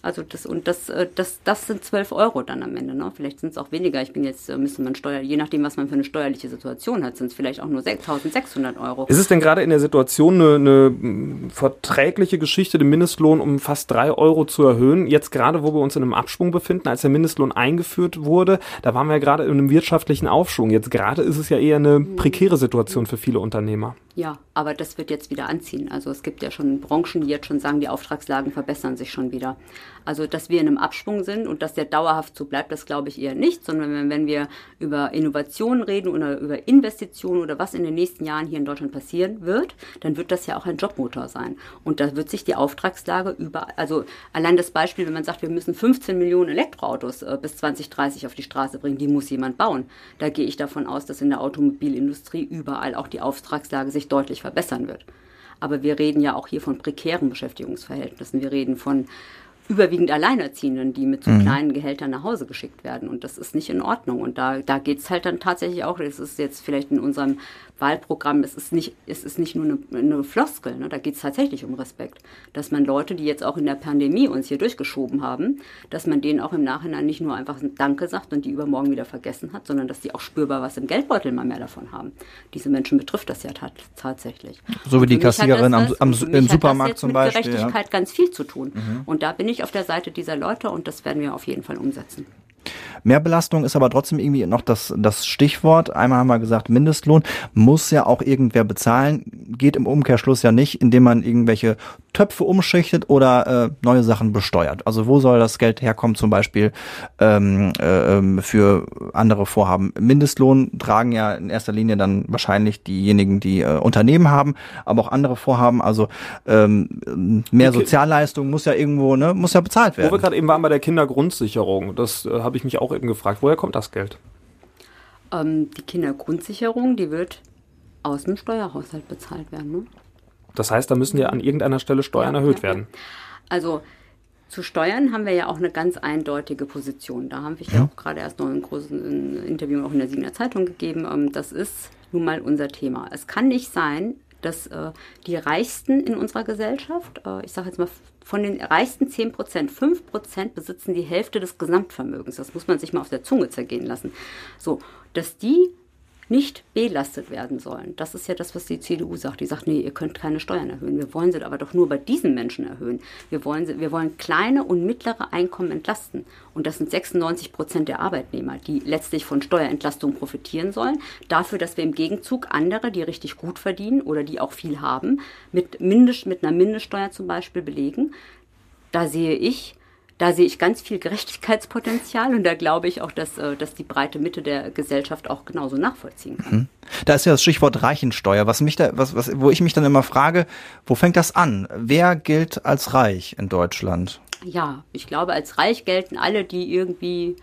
Also das und das, äh, das, das sind 12 Euro dann am Ende. Ne? Vielleicht sind es auch weniger. Ich bin jetzt, äh, müsste man Steuer, je nachdem, was man für eine steuerliche Situation hat, sind es vielleicht auch nur 6.600 Euro. Ist es denn gerade in der Situation eine, eine hm, verträgliche Geschichte, den Mindestlohn um fast 3 Euro zu erhöhen? Jetzt gerade, wo wir uns in einem Abschwung befinden, als der Mindestlohn eingeführt wurde, da waren wir ja gerade in einem wirtschaftlichen Aufschwung. Jetzt gerade ist es ja eher eine hm. prekäre Situation für viele Unternehmer. Ja, aber das wird jetzt wieder anziehen. Also es gibt ja schon Branchen, die jetzt schon sagen, die Auftragslagen verbessern sich schon wieder. Also, dass wir in einem Abschwung sind und dass der dauerhaft so bleibt, das glaube ich eher nicht, sondern wenn, wir über Innovationen reden oder über Investitionen oder was in den nächsten Jahren hier in Deutschland passieren wird, dann wird das ja auch ein Jobmotor sein. Und da wird sich die Auftragslage überall, also allein das Beispiel, wenn man sagt, wir müssen 15 Millionen Elektroautos äh, bis 2030 auf die Straße bringen, die muss jemand bauen. Da gehe ich davon aus, dass in der Automobilindustrie überall auch die Auftragslage sich deutlich verbessern wird. Aber wir reden ja auch hier von prekären Beschäftigungsverhältnissen. Wir reden von überwiegend Alleinerziehenden, die mit so mhm. kleinen Gehältern nach Hause geschickt werden. Und das ist nicht in Ordnung. Und da, da geht es halt dann tatsächlich auch, das ist jetzt vielleicht in unserem Wahlprogramm, es ist nicht, es ist nicht nur eine, eine Floskel, ne? da geht es tatsächlich um Respekt. Dass man Leute, die jetzt auch in der Pandemie uns hier durchgeschoben haben, dass man denen auch im Nachhinein nicht nur einfach ein Danke sagt und die übermorgen wieder vergessen hat, sondern dass die auch spürbar was im Geldbeutel mal mehr davon haben. Diese Menschen betrifft das ja tatsächlich. So wie die Kassiererin am, am, im Supermarkt zum Beispiel. Mit Gerechtigkeit ja. ganz viel zu tun. Mhm. Und da bin ich auf der Seite dieser Leute und das werden wir auf jeden Fall umsetzen. Mehrbelastung ist aber trotzdem irgendwie noch das, das Stichwort. Einmal haben wir gesagt, Mindestlohn muss ja auch irgendwer bezahlen. Geht im Umkehrschluss ja nicht, indem man irgendwelche Töpfe umschichtet oder äh, neue Sachen besteuert. Also wo soll das Geld herkommen, zum Beispiel ähm, äh, für andere Vorhaben? Mindestlohn tragen ja in erster Linie dann wahrscheinlich diejenigen, die äh, Unternehmen haben, aber auch andere Vorhaben. Also ähm, mehr Sozialleistung muss ja irgendwo, ne, muss ja bezahlt werden. Wo wir gerade eben waren bei der Kindergrundsicherung, das äh, habe ich mich auch eben gefragt. Woher kommt das Geld? Ähm, die Kindergrundsicherung, die wird aus dem Steuerhaushalt bezahlt werden. Ne? Das heißt, da müssen ja an irgendeiner Stelle Steuern ja, erhöht ja, werden. Also zu Steuern haben wir ja auch eine ganz eindeutige Position. Da haben wir ja auch gerade erst noch ein großes Interview auch in der Siegener Zeitung gegeben. Ähm, das ist nun mal unser Thema. Es kann nicht sein, dass äh, die Reichsten in unserer Gesellschaft, äh, ich sage jetzt mal von den reichsten 10 Prozent, 5 Prozent besitzen die Hälfte des Gesamtvermögens. Das muss man sich mal auf der Zunge zergehen lassen. So, dass die nicht belastet werden sollen. Das ist ja das, was die CDU sagt. Die sagt, nee, ihr könnt keine Steuern erhöhen. Wir wollen sie aber doch nur bei diesen Menschen erhöhen. Wir wollen, sie, wir wollen kleine und mittlere Einkommen entlasten. Und das sind 96 Prozent der Arbeitnehmer, die letztlich von Steuerentlastung profitieren sollen. Dafür, dass wir im Gegenzug andere, die richtig gut verdienen oder die auch viel haben, mit, Mindest, mit einer Mindeststeuer zum Beispiel belegen. Da sehe ich da sehe ich ganz viel Gerechtigkeitspotenzial und da glaube ich auch, dass, äh, dass die breite Mitte der Gesellschaft auch genauso nachvollziehen kann. Mhm. Da ist ja das Stichwort Reichensteuer, was mich da, was, was, wo ich mich dann immer frage, wo fängt das an? Wer gilt als reich in Deutschland? Ja, ich glaube, als reich gelten alle, die irgendwie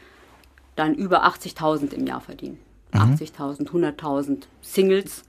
dann über 80.000 im Jahr verdienen. Mhm. 80.000, 100.000 Singles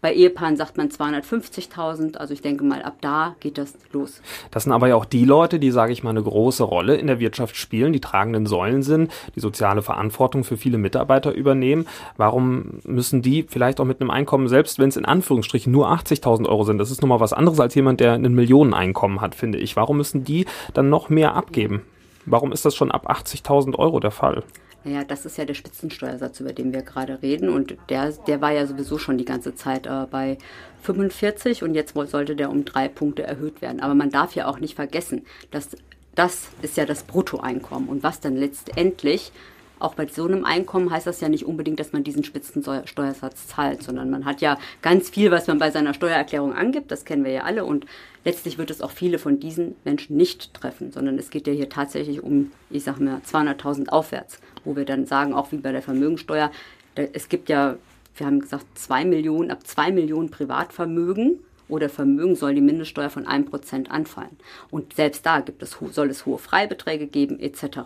bei Ehepaaren sagt man 250.000. Also ich denke mal, ab da geht das los. Das sind aber ja auch die Leute, die, sage ich mal, eine große Rolle in der Wirtschaft spielen, die tragenden Säulen sind, die soziale Verantwortung für viele Mitarbeiter übernehmen. Warum müssen die vielleicht auch mit einem Einkommen, selbst wenn es in Anführungsstrichen nur 80.000 Euro sind, das ist nochmal was anderes als jemand, der ein Millioneneinkommen hat, finde ich. Warum müssen die dann noch mehr abgeben? Warum ist das schon ab 80.000 Euro der Fall? Naja, das ist ja der Spitzensteuersatz, über den wir gerade reden. Und der, der war ja sowieso schon die ganze Zeit äh, bei 45 und jetzt sollte der um drei Punkte erhöht werden. Aber man darf ja auch nicht vergessen, dass das ist ja das Bruttoeinkommen. Und was dann letztendlich auch bei so einem Einkommen heißt das ja nicht unbedingt, dass man diesen Spitzensteuersatz zahlt, sondern man hat ja ganz viel, was man bei seiner Steuererklärung angibt, das kennen wir ja alle. Und letztlich wird es auch viele von diesen Menschen nicht treffen, sondern es geht ja hier tatsächlich um, ich sage mal, 200.000 aufwärts, wo wir dann sagen, auch wie bei der Vermögensteuer, es gibt ja, wir haben gesagt, zwei Millionen, ab zwei Millionen Privatvermögen oder Vermögen soll die Mindeststeuer von 1% anfallen. Und selbst da gibt es, soll es hohe Freibeträge geben etc.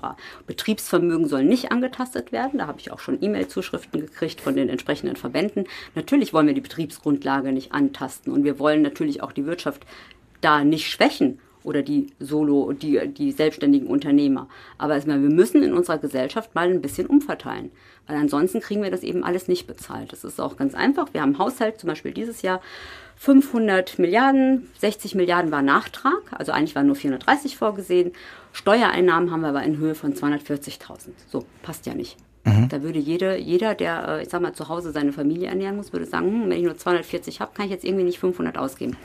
Betriebsvermögen soll nicht angetastet werden. Da habe ich auch schon E-Mail-Zuschriften gekriegt von den entsprechenden Verbänden. Natürlich wollen wir die Betriebsgrundlage nicht antasten und wir wollen natürlich auch die Wirtschaft da nicht schwächen oder die Solo, die, die selbstständigen Unternehmer. Aber wir müssen in unserer Gesellschaft mal ein bisschen umverteilen. Weil ansonsten kriegen wir das eben alles nicht bezahlt. Das ist auch ganz einfach. Wir haben Haushalt, zum Beispiel dieses Jahr 500 Milliarden, 60 Milliarden war Nachtrag, also eigentlich waren nur 430 vorgesehen. Steuereinnahmen haben wir aber in Höhe von 240.000. So, passt ja nicht. Mhm. Da würde jede, jeder, der, äh, ich sag mal, zu Hause seine Familie ernähren muss, würde sagen, hm, wenn ich nur 240 habe, kann ich jetzt irgendwie nicht 500 ausgeben.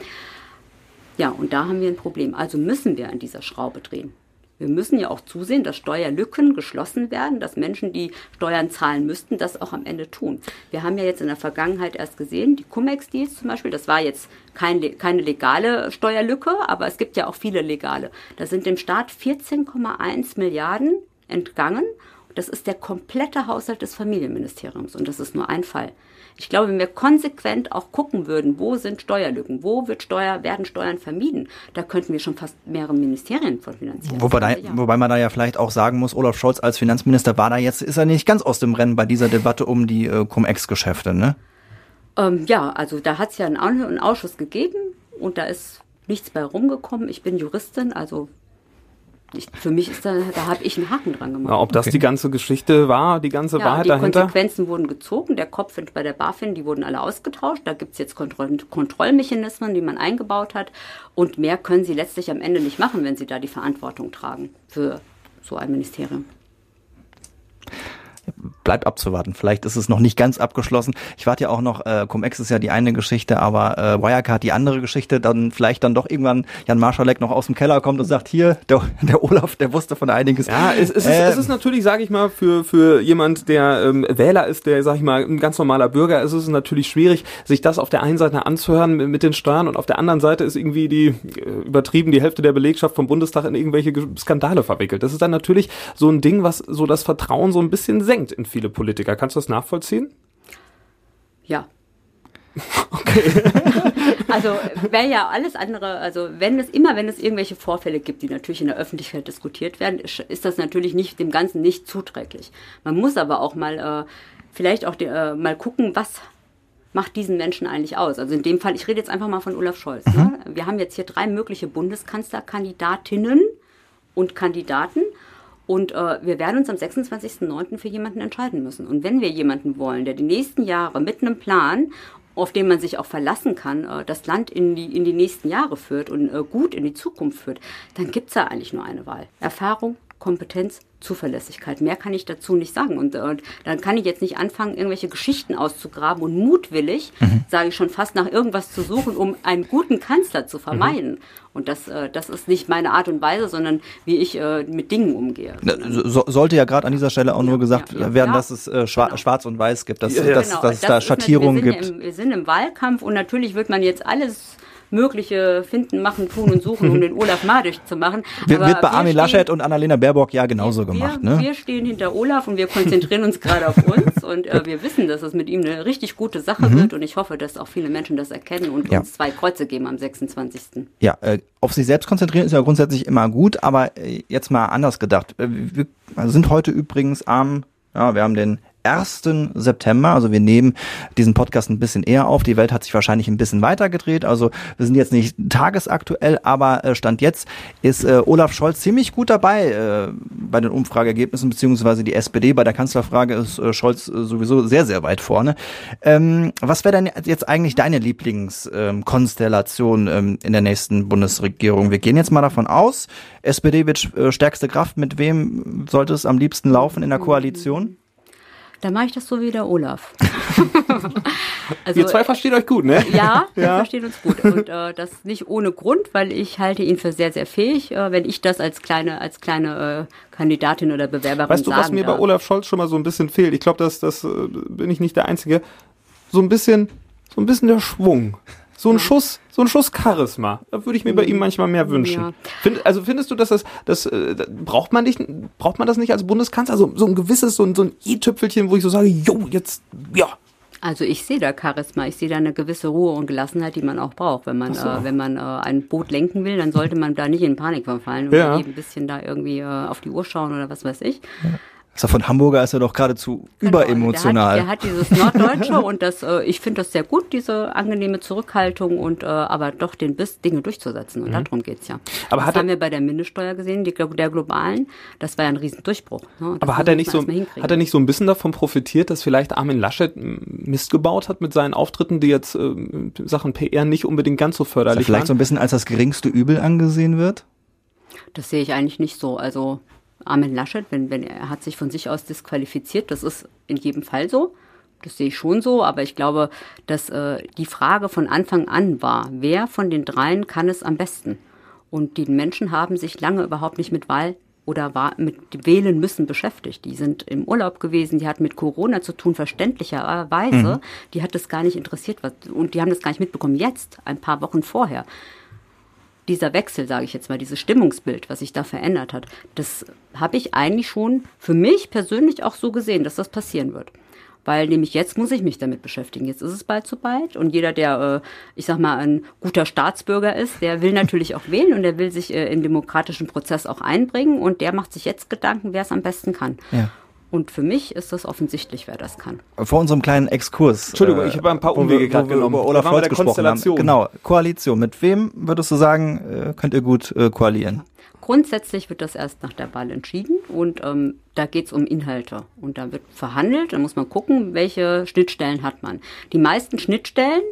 Ja, und da haben wir ein Problem. Also müssen wir an dieser Schraube drehen. Wir müssen ja auch zusehen, dass Steuerlücken geschlossen werden, dass Menschen, die Steuern zahlen müssten, das auch am Ende tun. Wir haben ja jetzt in der Vergangenheit erst gesehen, die Cum-Ex-Deals zum Beispiel, das war jetzt kein, keine legale Steuerlücke, aber es gibt ja auch viele legale. Da sind dem Staat 14,1 Milliarden entgangen. Das ist der komplette Haushalt des Familienministeriums und das ist nur ein Fall. Ich glaube, wenn wir konsequent auch gucken würden, wo sind Steuerlücken, wo wird Steuer, werden Steuern vermieden, da könnten wir schon fast mehrere Ministerien von finanzieren. Wobei, da, wobei man da ja vielleicht auch sagen muss, Olaf Scholz als Finanzminister war da jetzt, ist er nicht ganz aus dem Rennen bei dieser Debatte um die äh, Cum-Ex-Geschäfte, ne? Ähm, ja, also da hat es ja einen, einen Ausschuss gegeben und da ist nichts bei rumgekommen. Ich bin Juristin, also ich, für mich ist da, da habe ich einen Haken dran gemacht. Ja, ob das okay. die ganze Geschichte war, die ganze ja, Wahrheit die dahinter? Die Konsequenzen wurden gezogen, der Kopf bei der BaFin, die wurden alle ausgetauscht. Da gibt es jetzt Kontroll Kontrollmechanismen, die man eingebaut hat. Und mehr können sie letztlich am Ende nicht machen, wenn sie da die Verantwortung tragen für so ein Ministerium bleibt abzuwarten. Vielleicht ist es noch nicht ganz abgeschlossen. Ich warte ja auch noch, äh, Cum-Ex ist ja die eine Geschichte, aber äh, Wirecard die andere Geschichte, dann vielleicht dann doch irgendwann Jan Marschalek noch aus dem Keller kommt und sagt, hier, der, der Olaf, der wusste von einiges. Ja, es, es, äh, ist, es ist natürlich, sage ich mal, für, für jemand, der ähm, Wähler ist, der, sag ich mal, ein ganz normaler Bürger ist, ist es natürlich schwierig, sich das auf der einen Seite anzuhören mit, mit den Steuern und auf der anderen Seite ist irgendwie die, äh, übertrieben, die Hälfte der Belegschaft vom Bundestag in irgendwelche Skandale verwickelt. Das ist dann natürlich so ein Ding, was so das Vertrauen so ein bisschen senkt in viele Politiker. Kannst du das nachvollziehen? Ja. Okay. also wäre ja alles andere, also wenn es immer, wenn es irgendwelche Vorfälle gibt, die natürlich in der Öffentlichkeit diskutiert werden, ist das natürlich nicht dem Ganzen nicht zuträglich. Man muss aber auch mal äh, vielleicht auch die, äh, mal gucken, was macht diesen Menschen eigentlich aus? Also in dem Fall, ich rede jetzt einfach mal von Olaf Scholz. Ne? Mhm. Wir haben jetzt hier drei mögliche Bundeskanzlerkandidatinnen und Kandidaten und äh, wir werden uns am 26.09. für jemanden entscheiden müssen. Und wenn wir jemanden wollen, der die nächsten Jahre mit einem Plan auf den man sich auch verlassen kann, äh, das Land in die, in die nächsten Jahre führt und äh, gut in die Zukunft führt, dann gibt es da eigentlich nur eine Wahl. Erfahrung, Kompetenz, Zuverlässigkeit. Mehr kann ich dazu nicht sagen. Und, und dann kann ich jetzt nicht anfangen, irgendwelche Geschichten auszugraben und mutwillig, mhm. sage ich schon fast, nach irgendwas zu suchen, um einen guten Kanzler zu vermeiden. Mhm. Und das, äh, das ist nicht meine Art und Weise, sondern wie ich äh, mit Dingen umgehe. So, sollte ja gerade an dieser Stelle auch ja, nur gesagt ja, ja, werden, dass es äh, schwarz, genau. schwarz und weiß gibt, dass, dass, genau. dass, dass es da Schattierungen gibt. Im, wir sind im Wahlkampf und natürlich wird man jetzt alles Mögliche finden, machen, tun und suchen, um den Olaf madig zu machen. Aber wird bei Armin Laschet und Annalena Baerbock ja genauso wir, gemacht. Ne? Wir stehen hinter Olaf und wir konzentrieren uns gerade auf uns und äh, wir wissen, dass es mit ihm eine richtig gute Sache mhm. wird und ich hoffe, dass auch viele Menschen das erkennen und ja. uns zwei Kreuze geben am 26. Ja, äh, auf sich selbst konzentrieren ist ja grundsätzlich immer gut, aber äh, jetzt mal anders gedacht. Äh, wir sind heute übrigens am, ja, wir haben den 1. September. Also wir nehmen diesen Podcast ein bisschen eher auf. Die Welt hat sich wahrscheinlich ein bisschen weiter gedreht. Also wir sind jetzt nicht tagesaktuell, aber äh, Stand jetzt ist äh, Olaf Scholz ziemlich gut dabei äh, bei den Umfrageergebnissen, beziehungsweise die SPD. Bei der Kanzlerfrage ist äh, Scholz äh, sowieso sehr, sehr weit vorne. Ähm, was wäre denn jetzt eigentlich deine Lieblingskonstellation ähm, in der nächsten Bundesregierung? Wir gehen jetzt mal davon aus, SPD wird äh, stärkste Kraft. Mit wem sollte es am liebsten laufen in der Koalition? Da mache ich das so wie der Olaf. also, Ihr zwei versteht euch gut, ne? Ja, wir ja. verstehen uns gut. Und äh, das nicht ohne Grund, weil ich halte ihn für sehr, sehr fähig, äh, wenn ich das als kleine, als kleine äh, Kandidatin oder Bewerberin Weißt du, was mir darf. bei Olaf Scholz schon mal so ein bisschen fehlt? Ich glaube, das, das äh, bin ich nicht der Einzige. So ein bisschen, so ein bisschen der Schwung. So ein Schuss, so ein Schuss Charisma. Da würde ich mir bei ihm manchmal mehr wünschen. Ja. Find, also findest du, dass das, das äh, braucht man nicht, braucht man das nicht als Bundeskanzler? So, so ein gewisses, so ein, so ein i-Tüpfelchen, wo ich so sage, jo, jetzt, ja, also ich sehe da Charisma, ich sehe da eine gewisse Ruhe und Gelassenheit, die man auch braucht. Wenn man, so. äh, wenn man äh, ein Boot lenken will, dann sollte man da nicht in Panik verfallen oder ja. ein bisschen da irgendwie äh, auf die Uhr schauen oder was weiß ich. Ja. Also von Hamburger ist er doch geradezu genau, überemotional. Der hat, der hat, dieses Norddeutsche und das, äh, ich finde das sehr gut, diese angenehme Zurückhaltung und äh, aber doch den Biss, Dinge durchzusetzen. Und mhm. darum geht's ja. Aber das hat haben wir bei der Mindeststeuer gesehen, die, der globalen. Das war ja ein Riesendurchbruch. Ne? Aber hat er nicht so, hat er nicht so ein bisschen davon profitiert, dass vielleicht Armin Laschet Mist gebaut hat mit seinen Auftritten, die jetzt äh, Sachen PR nicht unbedingt ganz so förderlich vielleicht waren? Vielleicht so ein bisschen als das geringste Übel angesehen wird? Das sehe ich eigentlich nicht so. Also Armin Laschet, wenn, wenn er hat sich von sich aus disqualifiziert, das ist in jedem Fall so. Das sehe ich schon so, aber ich glaube, dass äh, die Frage von Anfang an war, wer von den dreien kann es am besten? Und die Menschen haben sich lange überhaupt nicht mit Wahl oder war, mit Wählen müssen beschäftigt. Die sind im Urlaub gewesen, die hatten mit Corona zu tun, verständlicherweise. Mhm. Die hat das gar nicht interessiert was, und die haben das gar nicht mitbekommen. Jetzt, ein paar Wochen vorher, dieser Wechsel, sage ich jetzt mal, dieses Stimmungsbild, was sich da verändert hat, das habe ich eigentlich schon für mich persönlich auch so gesehen, dass das passieren wird. Weil nämlich jetzt muss ich mich damit beschäftigen. Jetzt ist es bald zu bald. Und jeder, der, äh, ich sag mal, ein guter Staatsbürger ist, der will natürlich auch wählen und der will sich äh, in demokratischen Prozess auch einbringen. Und der macht sich jetzt Gedanken, wer es am besten kann. Ja. Und für mich ist das offensichtlich, wer das kann. Vor unserem kleinen Exkurs. Entschuldigung, äh, ich habe ein paar Umwege gerade genommen. Über Olaf Scholz gesprochen haben. Genau, Koalition. Mit wem würdest du sagen, äh, könnt ihr gut äh, koalieren? Grundsätzlich wird das erst nach der Wahl entschieden und ähm, da geht es um Inhalte. Und da wird verhandelt, da muss man gucken, welche Schnittstellen hat man. Die meisten Schnittstellen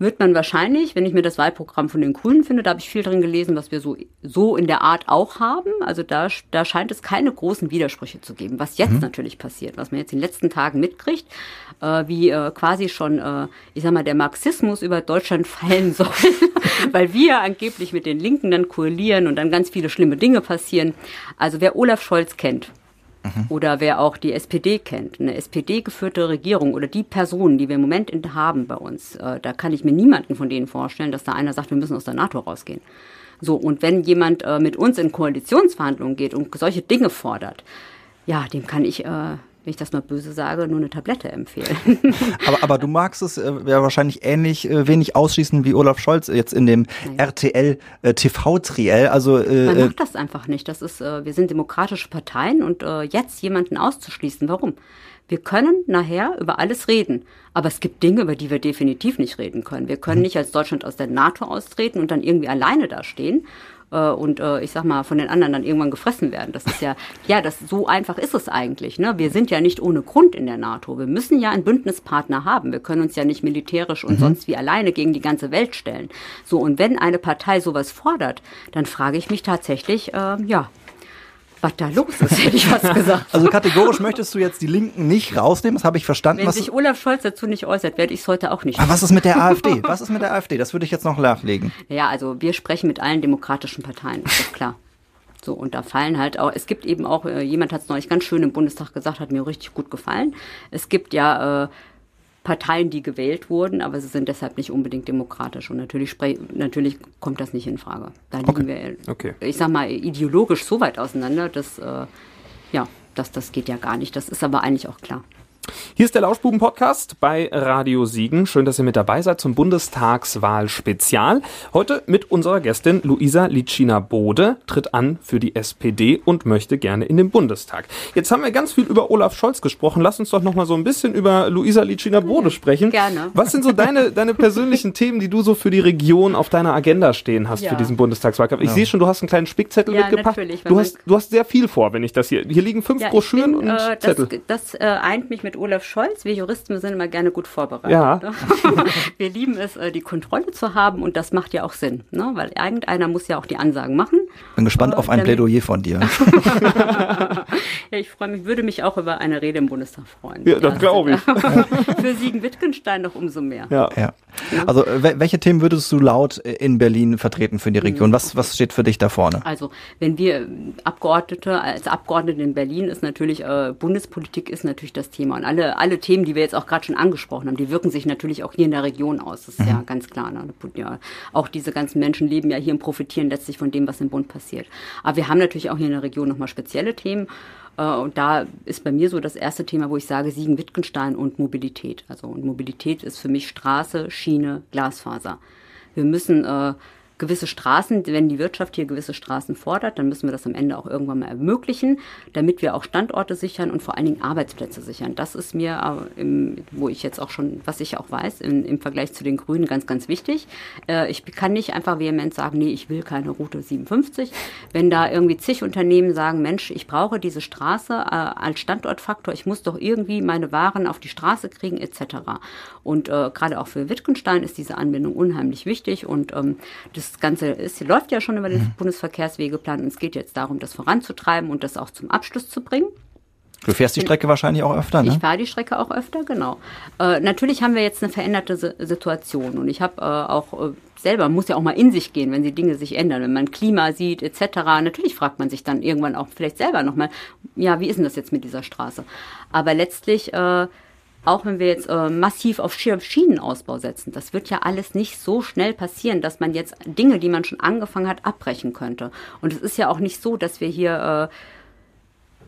wird man wahrscheinlich, wenn ich mir das Wahlprogramm von den Grünen finde, da habe ich viel drin gelesen, was wir so, so in der Art auch haben. Also da, da scheint es keine großen Widersprüche zu geben. Was jetzt mhm. natürlich passiert, was man jetzt in den letzten Tagen mitkriegt, äh, wie äh, quasi schon, äh, ich sag mal, der Marxismus über Deutschland fallen soll, weil wir angeblich mit den Linken dann koalieren und dann ganz viele schlimme Dinge passieren. Also wer Olaf Scholz kennt, Mhm. Oder wer auch die SPD kennt, eine SPD-geführte Regierung oder die Personen, die wir im Moment haben bei uns, äh, da kann ich mir niemanden von denen vorstellen, dass da einer sagt, wir müssen aus der NATO rausgehen. So, und wenn jemand äh, mit uns in Koalitionsverhandlungen geht und solche Dinge fordert, ja, dem kann ich äh, wenn ich das mal böse sage, nur eine Tablette empfehlen. aber, aber du magst es äh, ja wahrscheinlich ähnlich äh, wenig ausschließen wie Olaf Scholz jetzt in dem naja. RTL äh. Also, äh, Man äh, macht das einfach nicht. Das ist, äh, wir sind demokratische Parteien und äh, jetzt jemanden auszuschließen, warum? Wir können nachher über alles reden. Aber es gibt Dinge, über die wir definitiv nicht reden können. Wir können mhm. nicht als Deutschland aus der NATO austreten und dann irgendwie alleine dastehen äh, und äh, ich sag mal von den anderen dann irgendwann gefressen werden. Das ist ja, ja, das so einfach ist es eigentlich. Ne? Wir sind ja nicht ohne Grund in der NATO. Wir müssen ja einen Bündnispartner haben. Wir können uns ja nicht militärisch und mhm. sonst wie alleine gegen die ganze Welt stellen. So und wenn eine Partei sowas fordert, dann frage ich mich tatsächlich, äh, ja, was da los ist, hätte ich fast gesagt. Also kategorisch möchtest du jetzt die Linken nicht rausnehmen, das habe ich verstanden. Wenn Was, sich Olaf Scholz dazu nicht äußert, werde ich es heute auch nicht. Ah, was ist mit der AfD? Was ist mit der AfD? Das würde ich jetzt noch nachlegen. Ja, also wir sprechen mit allen demokratischen Parteien, ist doch klar. So, und da fallen halt auch, es gibt eben auch, äh, jemand hat es neulich ganz schön im Bundestag gesagt, hat mir richtig gut gefallen. Es gibt ja äh, Parteien, die gewählt wurden, aber sie sind deshalb nicht unbedingt demokratisch. Und natürlich, natürlich kommt das nicht in Frage. Da liegen wir, Okay. ich sag mal, ideologisch so weit auseinander, dass, äh, ja, das, das geht ja gar nicht. Das ist aber eigentlich auch klar. Hier ist der Lauschbuben-Podcast bei Radio Siegen. Schön, dass ihr mit dabei seid zum Bundestagswahl-Spezial. Heute mit unserer Gästin Luisa Litschina-Bode, tritt an für die SPD und möchte gerne in den Bundestag. Jetzt haben wir ganz viel über Olaf Scholz gesprochen. Lass uns doch noch mal so ein bisschen über Luisa Litschina-Bode sprechen. Gerne. Was sind so deine, deine persönlichen Themen, die du so für die Region auf deiner Agenda stehen hast Ja. für diesen Bundestagswahlkampf? Ich sehe schon, du hast einen kleinen Spickzettel Ja, mitgebracht. natürlich, Du hast, du hast sehr viel vor, wenn ich das hier. Hier liegen fünf Ja, Broschüren bin, und äh, Zettel. das, das äh, eint mich mit Olaf Scholz. Wir Juristen wir sind immer gerne gut vorbereitet. Ja. wir lieben es, äh, die Kontrolle zu haben und das macht ja auch Sinn, ne? weil irgendeiner muss ja auch die Ansagen machen. Bin gespannt Äh, auf ein Plädoyer von dir. Ja, ich freue mich, würde mich auch über eine Rede im Bundestag freuen. Ja, das glaube ich. Für Siegen-Wittgenstein noch umso mehr. Ja. Ja. Also äh, wel- welche Themen würdest du laut äh, in Berlin vertreten für die Region? Was, was steht für dich da vorne? Also wenn wir äh, Abgeordnete, als Abgeordnete in Berlin ist natürlich, äh, Bundespolitik ist natürlich das Thema. Und alle, alle Themen, die wir jetzt auch gerade schon angesprochen haben, die wirken sich natürlich auch hier in der Region aus. Das ist ja ganz klar. Ne? Ja, auch diese ganzen Menschen leben ja hier und profitieren letztlich von dem, was im Bund passiert. Aber wir haben natürlich auch hier in der Region nochmal spezielle Themen. Äh, Und da ist bei mir so das erste Thema, wo ich sage, Siegen-Wittgenstein und Mobilität. Also und Mobilität ist für mich Straße, Schiene, Glasfaser. Wir müssen äh, gewisse Straßen, wenn die Wirtschaft hier gewisse Straßen fordert, dann müssen wir das am Ende auch irgendwann mal ermöglichen, damit wir auch Standorte sichern und vor allen Dingen Arbeitsplätze sichern. Das ist mir, äh, im, wo ich jetzt auch schon, was ich auch weiß, im, im Vergleich zu den Grünen ganz, ganz wichtig. Äh, ich kann nicht einfach vehement sagen, nee, ich will keine Route 57. Wenn da irgendwie zig Unternehmen sagen, Mensch, ich brauche diese Straße äh, als Standortfaktor, ich muss doch irgendwie meine Waren auf die Straße kriegen etc. Und äh, gerade auch für Wittgenstein ist diese Anbindung unheimlich wichtig und ähm, das Ganze ist, läuft ja schon über den Bundesverkehrswegeplan und es geht jetzt darum, das voranzutreiben und das auch zum Abschluss zu bringen. Du fährst die Strecke wahrscheinlich auch öfter, Ich ne? fahre die Strecke auch öfter, genau. Äh, natürlich haben wir jetzt eine veränderte Si- Situation und ich habe äh, auch äh, selber, muss ja auch mal in sich gehen, wenn die Dinge sich ändern, wenn man Klima sieht etc. Natürlich fragt man sich dann irgendwann auch vielleicht selber nochmal, ja, wie ist denn das jetzt mit dieser Straße? Aber letztlich... Auch wenn wir jetzt äh, massiv auf Schi- Schienenausbau setzen, das wird ja alles nicht so schnell passieren, dass man jetzt Dinge, die man schon angefangen hat, abbrechen könnte. Und es ist ja auch nicht so, dass wir hier äh,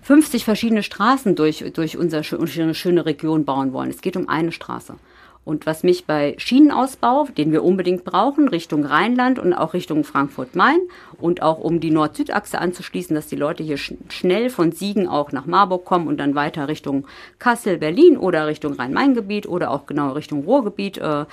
50 verschiedene Straßen durch, durch unsere schöne Region bauen wollen. Es geht um eine Straße. Und was mich bei Schienenausbau, den wir unbedingt brauchen, Richtung Rheinland und auch Richtung Frankfurt-Main und auch um die Nord-Süd-Achse anzuschließen, dass die Leute hier sch schnell von Siegen auch nach Marburg kommen und dann weiter Richtung Kassel, Berlin oder Richtung Rhein-Main-Gebiet oder auch genau Richtung Ruhrgebiet, äh,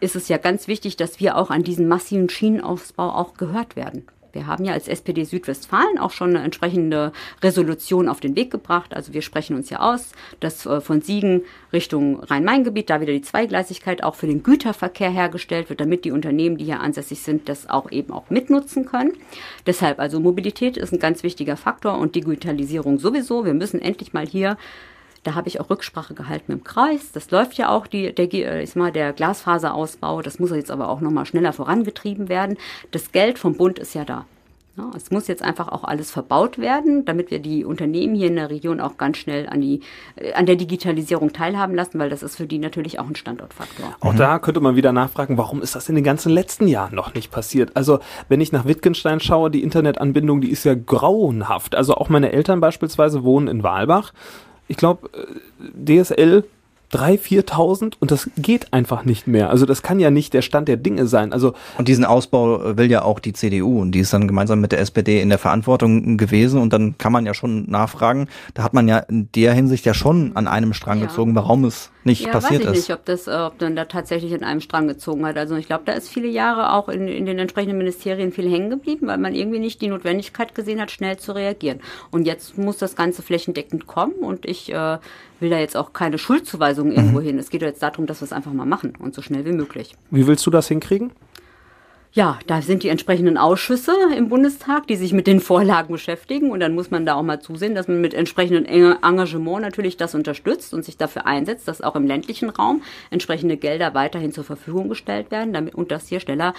ist es ja ganz wichtig, dass wir auch an diesen massiven Schienenausbau auch gehört werden. Wir haben ja als SPD Südwestfalen auch schon eine entsprechende Resolution auf den Weg gebracht. Also wir sprechen uns ja aus, dass äh, von Siegen Richtung Rhein-Main-Gebiet da wieder die Zweigleisigkeit auch für den Güterverkehr hergestellt wird, damit die Unternehmen, die hier ansässig sind, das auch eben auch mitnutzen können. Deshalb also Mobilität ist ein ganz wichtiger Faktor und Digitalisierung sowieso. Wir müssen endlich mal hier da habe ich auch Rücksprache gehalten mit dem Kreis. Das läuft ja auch, die, der, äh, ich sag mal, der Glasfaserausbau. Das muss jetzt aber auch nochmal schneller vorangetrieben werden. Das Geld vom Bund ist ja da. Ja, es muss jetzt einfach auch alles verbaut werden, damit wir die Unternehmen hier in der Region auch ganz schnell an, die, äh, an der Digitalisierung teilhaben lassen, weil das ist für die natürlich auch ein Standortfaktor. Auch da könnte man wieder nachfragen, warum ist das in den ganzen letzten Jahren noch nicht passiert? Also, wenn ich nach Wittgenstein schaue, die Internetanbindung, die ist ja grauenhaft. Also auch meine Eltern beispielsweise wohnen in Walbach. Ich glaube, DSL 3.000, 4.000 und das geht einfach nicht mehr. Also das kann ja nicht der Stand der Dinge sein. Also Und diesen Ausbau äh, will ja auch die CDU und die ist dann gemeinsam mit der SPD in der Verantwortung gewesen und dann kann man ja schon nachfragen, da hat man ja in der Hinsicht ja schon an einem Strang Ja. gezogen, warum es nicht ja, passiert weiß ich ist. nicht, ob das, äh, ob dann da tatsächlich in einem Strang gezogen hat. Also ich glaube, da ist viele Jahre auch in, in den entsprechenden Ministerien viel hängen geblieben, weil man irgendwie nicht die Notwendigkeit gesehen hat, schnell zu reagieren. Und jetzt muss das Ganze flächendeckend kommen und ich äh, will da jetzt auch keine Schuldzuweisung irgendwo hin. Es geht ja jetzt darum, dass wir es einfach mal machen und so schnell wie möglich. wie willst du das hinkriegen? Ja, da sind die entsprechenden Ausschüsse im Bundestag, die sich mit den Vorlagen beschäftigen. Und dann muss man da auch mal zusehen, dass man mit entsprechendem Engagement natürlich das unterstützt und sich dafür einsetzt, dass auch im ländlichen Raum entsprechende Gelder weiterhin zur Verfügung gestellt werden damit, und dass hier schneller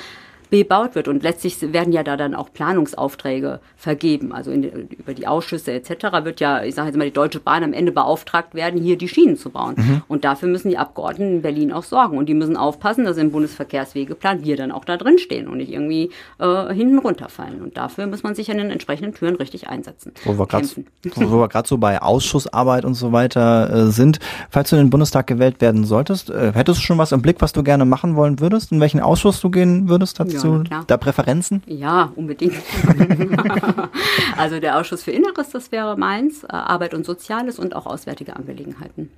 bebaut wird. Und letztlich werden ja da dann auch Planungsaufträge vergeben. Also in, über die Ausschüsse etc. wird ja, ich sage jetzt mal, die Deutsche Bahn am Ende beauftragt werden, hier die Schienen zu bauen. Mhm. Und dafür müssen die Abgeordneten in Berlin auch sorgen. Und die müssen aufpassen, dass im Bundesverkehrswegeplan wir dann auch da drin stehen und nicht irgendwie äh, hinten runterfallen. Und dafür muss man sich an den entsprechenden Türen richtig einsetzen. Wo wir gerade so bei Ausschussarbeit und so weiter äh, sind. Falls du in den Bundestag gewählt werden solltest, äh, hättest du schon was im Blick, was du gerne machen wollen würdest? In welchen Ausschuss du gehen würdest? Dazu? Ja du da Präferenzen? Ja, unbedingt. also der Ausschuss für Inneres, das wäre meins, äh, Arbeit und Soziales und auch Auswärtige Angelegenheiten.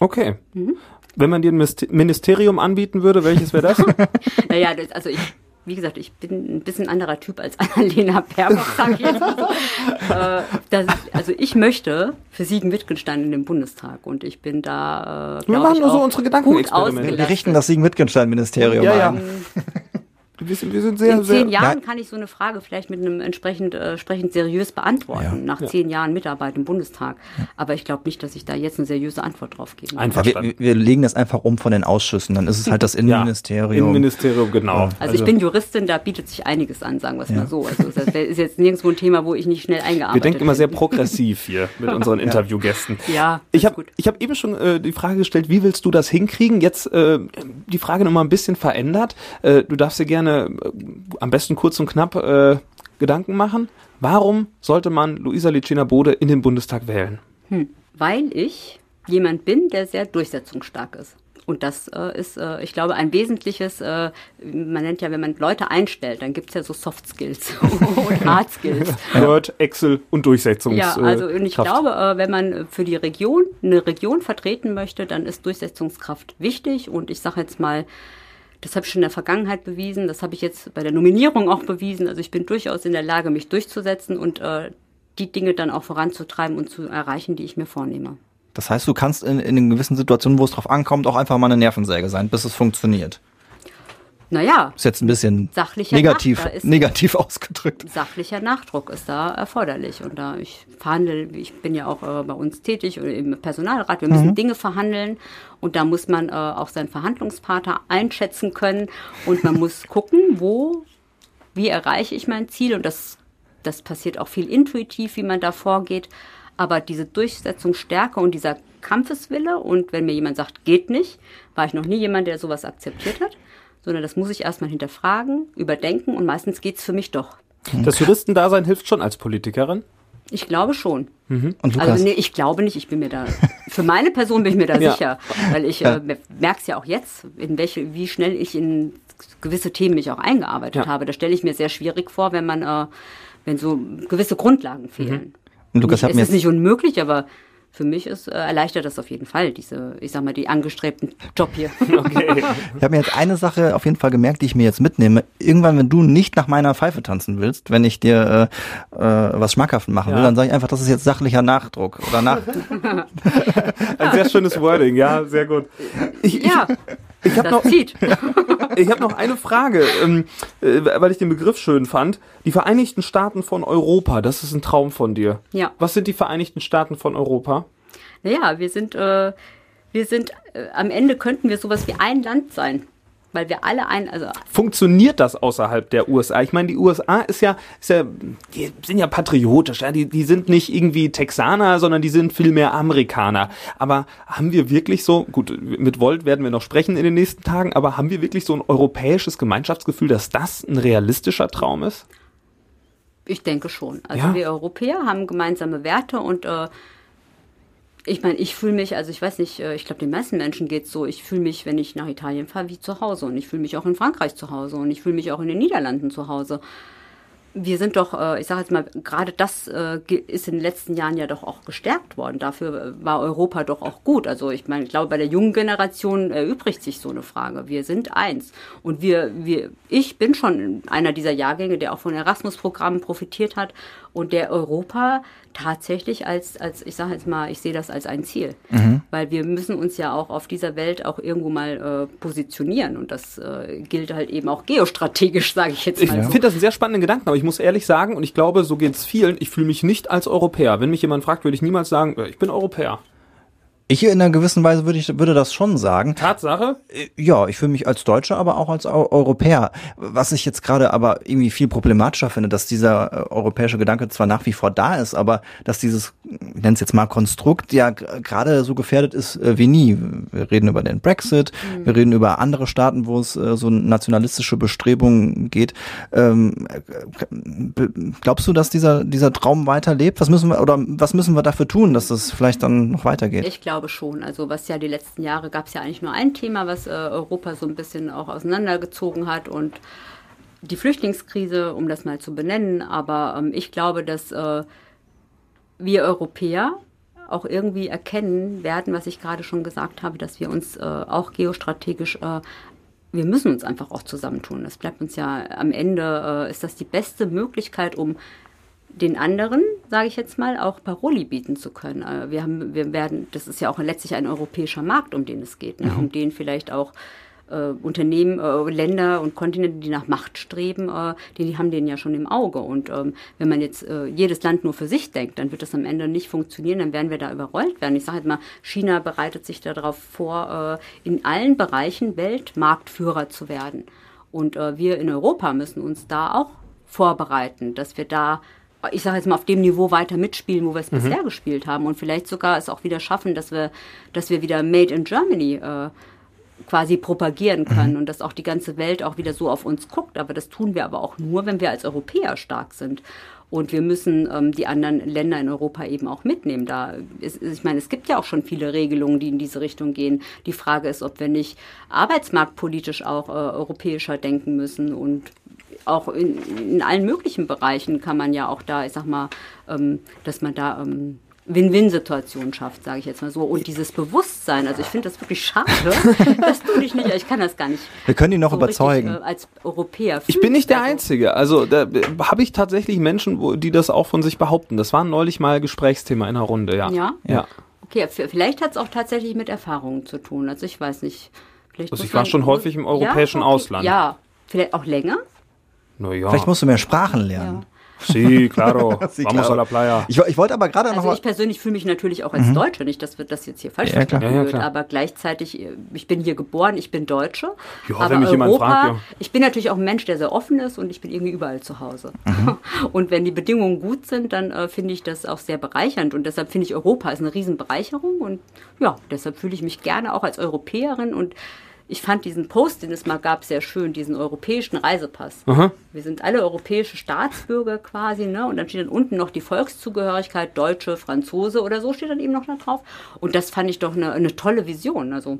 Okay. Mhm. Wenn man dir ein Ministerium anbieten würde, welches wäre das? naja, das, also ich wie gesagt, ich bin ein bisschen anderer Typ als Annalena Baerbock, sag ich jetzt mal so. äh, das, also ich möchte für Siegen-Wittgenstein in den Bundestag und ich bin da, äh, Wir machen nur so unsere Gedanken. Wir richten das Siegen-Wittgenstein-Ministerium ja, ja. Wir sind, wir sind sehr, in zehn sehr, Jahren kann ich so eine Frage vielleicht mit einem entsprechend, äh, entsprechend seriös beantworten, ja. nach ja. zehn Jahren Mitarbeit im Bundestag. Ja. Aber ich glaube nicht, dass ich da jetzt eine seriöse Antwort drauf gebe. Einfach wir, wir, legen das einfach um von den Ausschüssen, dann ist es halt das Innenministerium. Innenministerium, genau. Also, also, ich bin Juristin, da bietet sich einiges an, sagen wir es mal so. Also das ist jetzt nirgendwo ein Thema, wo ich nicht schnell eingearbeitet bin. Wir denken immer sehr progressiv hier mit unseren Interviewgästen. Ja, ich habe hab eben schon äh, die Frage gestellt, wie willst du das hinkriegen? Jetzt äh, die Frage nochmal ein bisschen verändert. Äh, du darfst dir gerne äh, am besten kurz und knapp äh, Gedanken machen. Warum sollte man Luisa Licina Bode in den Bundestag wählen? Hm. Weil ich jemand bin, der sehr durchsetzungsstark ist. Und das äh, ist, äh, ich glaube, ein wesentliches, äh, man nennt ja, wenn man Leute einstellt, dann gibt es ja so Soft Skills und Hard Skills. Word, Excel und Durchsetzungs. Ja, also und ich Kraft. glaube, äh, wenn man für die Region, eine Region vertreten möchte, dann ist Durchsetzungskraft wichtig. Und ich sage jetzt mal, das habe ich schon in der Vergangenheit bewiesen, das habe ich jetzt bei der Nominierung auch bewiesen. Also ich bin durchaus in der Lage, mich durchzusetzen und äh, die Dinge dann auch voranzutreiben und zu erreichen, die ich mir vornehme. Das heißt, du kannst in, in gewissen Situationen, wo es drauf ankommt, auch einfach mal eine Nervensäge sein, bis es funktioniert. Naja. Ist jetzt ein bisschen negativ, Nach negativ ausgedrückt. Sachlicher Nachdruck ist da erforderlich. Und da ich verhandle, ich bin ja auch äh, bei uns tätig im Personalrat, wir müssen mhm. Dinge verhandeln und da muss man äh, auch seinen Verhandlungspartner einschätzen können und man muss gucken, wo, wie erreiche ich mein Ziel und das, das passiert auch viel intuitiv, wie man da vorgeht. Aber diese Durchsetzungsstärke und dieser Kampfeswille und wenn mir jemand sagt, geht nicht, war ich noch nie jemand, der sowas akzeptiert hat sondern das muss ich erstmal hinterfragen, überdenken und meistens geht es für mich doch. Das Juristendasein hilft schon als Politikerin? Ich glaube schon. Mhm. Und also nee, ich glaube nicht, ich bin mir da, für meine Person bin ich mir da ja. sicher, weil ich ja. äh, merke es ja auch jetzt, in welche, wie schnell ich in gewisse Themen mich auch eingearbeitet ja. habe. Da stelle ich mir sehr schwierig vor, wenn man, äh, wenn so gewisse Grundlagen fehlen. Mhm. Und Lukas, nicht, es ist nicht unmöglich, aber für mich ist, äh, erleichtert das auf jeden Fall, diese, ich sag mal, die angestrebten Job hier. Okay. ich habe mir jetzt eine Sache auf jeden Fall gemerkt, die ich mir jetzt mitnehme. Irgendwann, wenn du nicht nach meiner Pfeife tanzen willst, wenn ich dir äh, äh, was schmackhaft machen ja. will, dann sage ich einfach, das ist jetzt sachlicher Nachdruck oder nach. Ein sehr schönes Wording, ja, sehr gut. Ich, ja. Ich, habe noch, ich hab noch eine Frage, ähm, äh, weil ich den Begriff schön fand. Die Vereinigten Staaten von Europa, das ist ein Traum von dir. Ja. Was sind die Vereinigten Staaten von Europa? Naja, wir sind, äh, wir sind, äh, am Ende könnten wir sowas wie ein Land sein weil wir alle ein, also funktioniert das außerhalb der USA? Ich meine, die USA ist ja, ist ja, die sind ja patriotisch, ja? Die, die sind nicht irgendwie Texaner, sondern die sind viel mehr Amerikaner. Aber haben wir wirklich so, gut, mit Volt werden wir noch sprechen in den nächsten Tagen, aber haben wir wirklich so ein europäisches Gemeinschaftsgefühl, dass das ein realistischer Traum ist? Ich denke schon. Also ja? wir Europäer haben gemeinsame Werte und äh, ich meine, ich fühle mich, also ich weiß nicht, äh, ich glaube, den meisten Menschen geht es so, ich fühle mich, wenn ich nach Italien fahre, wie zu Hause. Und ich fühle mich auch in Frankreich zu Hause und ich fühle mich auch in den Niederlanden zu Hause. wir sind doch, äh, ich sage jetzt mal, gerade das äh, ist in den letzten Jahren ja doch auch gestärkt worden. Dafür war Europa doch auch gut. Also ich meine, ich glaube, bei der jungen Generation erübrigt sich so eine Frage. Wir sind eins. Und wir, wir, ich bin schon einer dieser Jahrgänge, der auch von Erasmus-Programmen profitiert hat und der Europa tatsächlich als, als ich sage jetzt mal, ich sehe das als ein Ziel. Weil wir müssen uns ja auch auf dieser Welt auch irgendwo mal äh, positionieren. Und das äh, gilt halt eben auch geostrategisch, sage ich jetzt Ich mal so. finde das einen sehr spannenden Gedanken, aber ich muss ehrlich sagen, und ich glaube, so geht es vielen, ich fühle mich nicht als Europäer. Wenn mich jemand fragt, würde ich niemals sagen, äh, ich bin Europäer. Ich in einer gewissen Weise würde ich würde das schon sagen. Tatsache? Ja, ich fühle mich als Deutscher, aber auch als Eu Europäer. Was ich jetzt gerade aber irgendwie viel problematischer finde, dass dieser äh, europäische Gedanke zwar nach wie vor da ist, aber dass dieses, ich nenne es jetzt mal Konstrukt, ja gerade so gefährdet ist äh, wie nie. Wir reden über den Brexit, wir reden über andere Staaten, wo es äh, so nationalistische Bestrebungen geht. Ähm, äh, glaubst du, dass dieser dieser Traum weiterlebt? Was müssen wir oder was müssen wir dafür tun, dass das vielleicht dann noch weitergeht? Ich glaube schon. Also was ja die letzten Jahre gab es ja eigentlich nur ein Thema, was äh, Europa so ein bisschen auch auseinandergezogen hat und die Flüchtlingskrise, um das mal zu benennen. Aber ähm, ich glaube, dass äh, wir Europäer auch irgendwie erkennen werden, was ich gerade schon gesagt habe, dass wir uns äh, auch geostrategisch äh, wir müssen uns einfach auch zusammentun. Das bleibt uns ja am Ende, äh, ist das die beste Möglichkeit, um den anderen, sage ich jetzt mal, auch Paroli bieten zu können. Äh, Wir haben, wir werden, das ist ja auch letztlich ein europäischer Markt, um den es geht, ne? um den vielleicht auch äh, Unternehmen, äh, Länder und Kontinente, die nach Macht streben, äh, die, die haben den ja schon im Auge. Und ähm, wenn man jetzt äh, jedes Land nur für sich denkt, dann wird das am Ende nicht funktionieren, dann werden wir da überrollt werden. Ich sage halt mal, China bereitet sich darauf vor, äh, in allen Bereichen Weltmarktführer zu werden. Und wir in Europa müssen uns da auch vorbereiten, dass wir da ich sage jetzt mal, auf dem Niveau weiter mitspielen, wo wir es bisher gespielt haben und vielleicht sogar es auch wieder schaffen, dass wir, dass wir wieder Made in Germany äh, quasi propagieren können und dass auch die ganze Welt auch wieder so auf uns guckt. Aber das tun wir aber auch nur, wenn wir als Europäer stark sind. Und wir müssen ähm, die anderen Länder in Europa eben auch mitnehmen. Da ist, ich meine, es gibt ja auch schon viele Regelungen, die in diese Richtung gehen. Die Frage ist, ob wir nicht arbeitsmarktpolitisch auch äh, europäischer denken müssen und auch in, in allen möglichen Bereichen kann man ja auch da, ich sag mal, ähm, dass man da ähm, Win-Win-Situationen schafft, sage ich jetzt mal so. Und dieses Bewusstsein, also ich finde das wirklich schade, dass du dich nicht, ich kann das gar nicht. Wir können ihn noch so überzeugen. Richtig, äh, als Europäer. Ich bin nicht der Also, Einzige. Also da äh, habe ich tatsächlich Menschen, wo, die das auch von sich behaupten. Das war neulich mal Gesprächsthema in einer Runde, ja. Ja? Ja. Okay, vielleicht hat es auch tatsächlich mit Erfahrungen zu tun. Also ich weiß nicht. Vielleicht Also ich war schon häufig im europäischen ja, okay. Ausland. Ja, vielleicht auch länger. Naja. Vielleicht musst du mehr Sprachen lernen. Sí, claro. Sí, Vamos claro. a la playa. Ich, ich wollte aber gerade noch Also mal, ich persönlich fühle mich natürlich auch als Deutsche, nicht, dass wird das jetzt hier falsch Ja, klar. verstanden Ja, ja, wird, aber gleichzeitig, äh, ich bin hier geboren, ich bin Deutsche. Ja, aber wenn mich jemand Europa, fragt, ja. ich bin natürlich auch ein Mensch, der sehr offen ist und ich bin irgendwie überall zu Hause. Mhm. Und wenn die Bedingungen gut sind, dann äh, finde ich das auch sehr bereichernd und deshalb finde ich Europa ist eine Riesenbereicherung und ja, deshalb fühle ich mich gerne auch als Europäerin und ich fand diesen Post, den es mal gab, sehr schön, diesen europäischen Reisepass. Wir sind alle europäische Staatsbürger quasi, ne? Und dann steht dann unten noch die Volkszugehörigkeit, Deutsche, Franzose oder so steht dann eben noch da drauf. Und das fand ich doch eine, eine tolle Vision. Also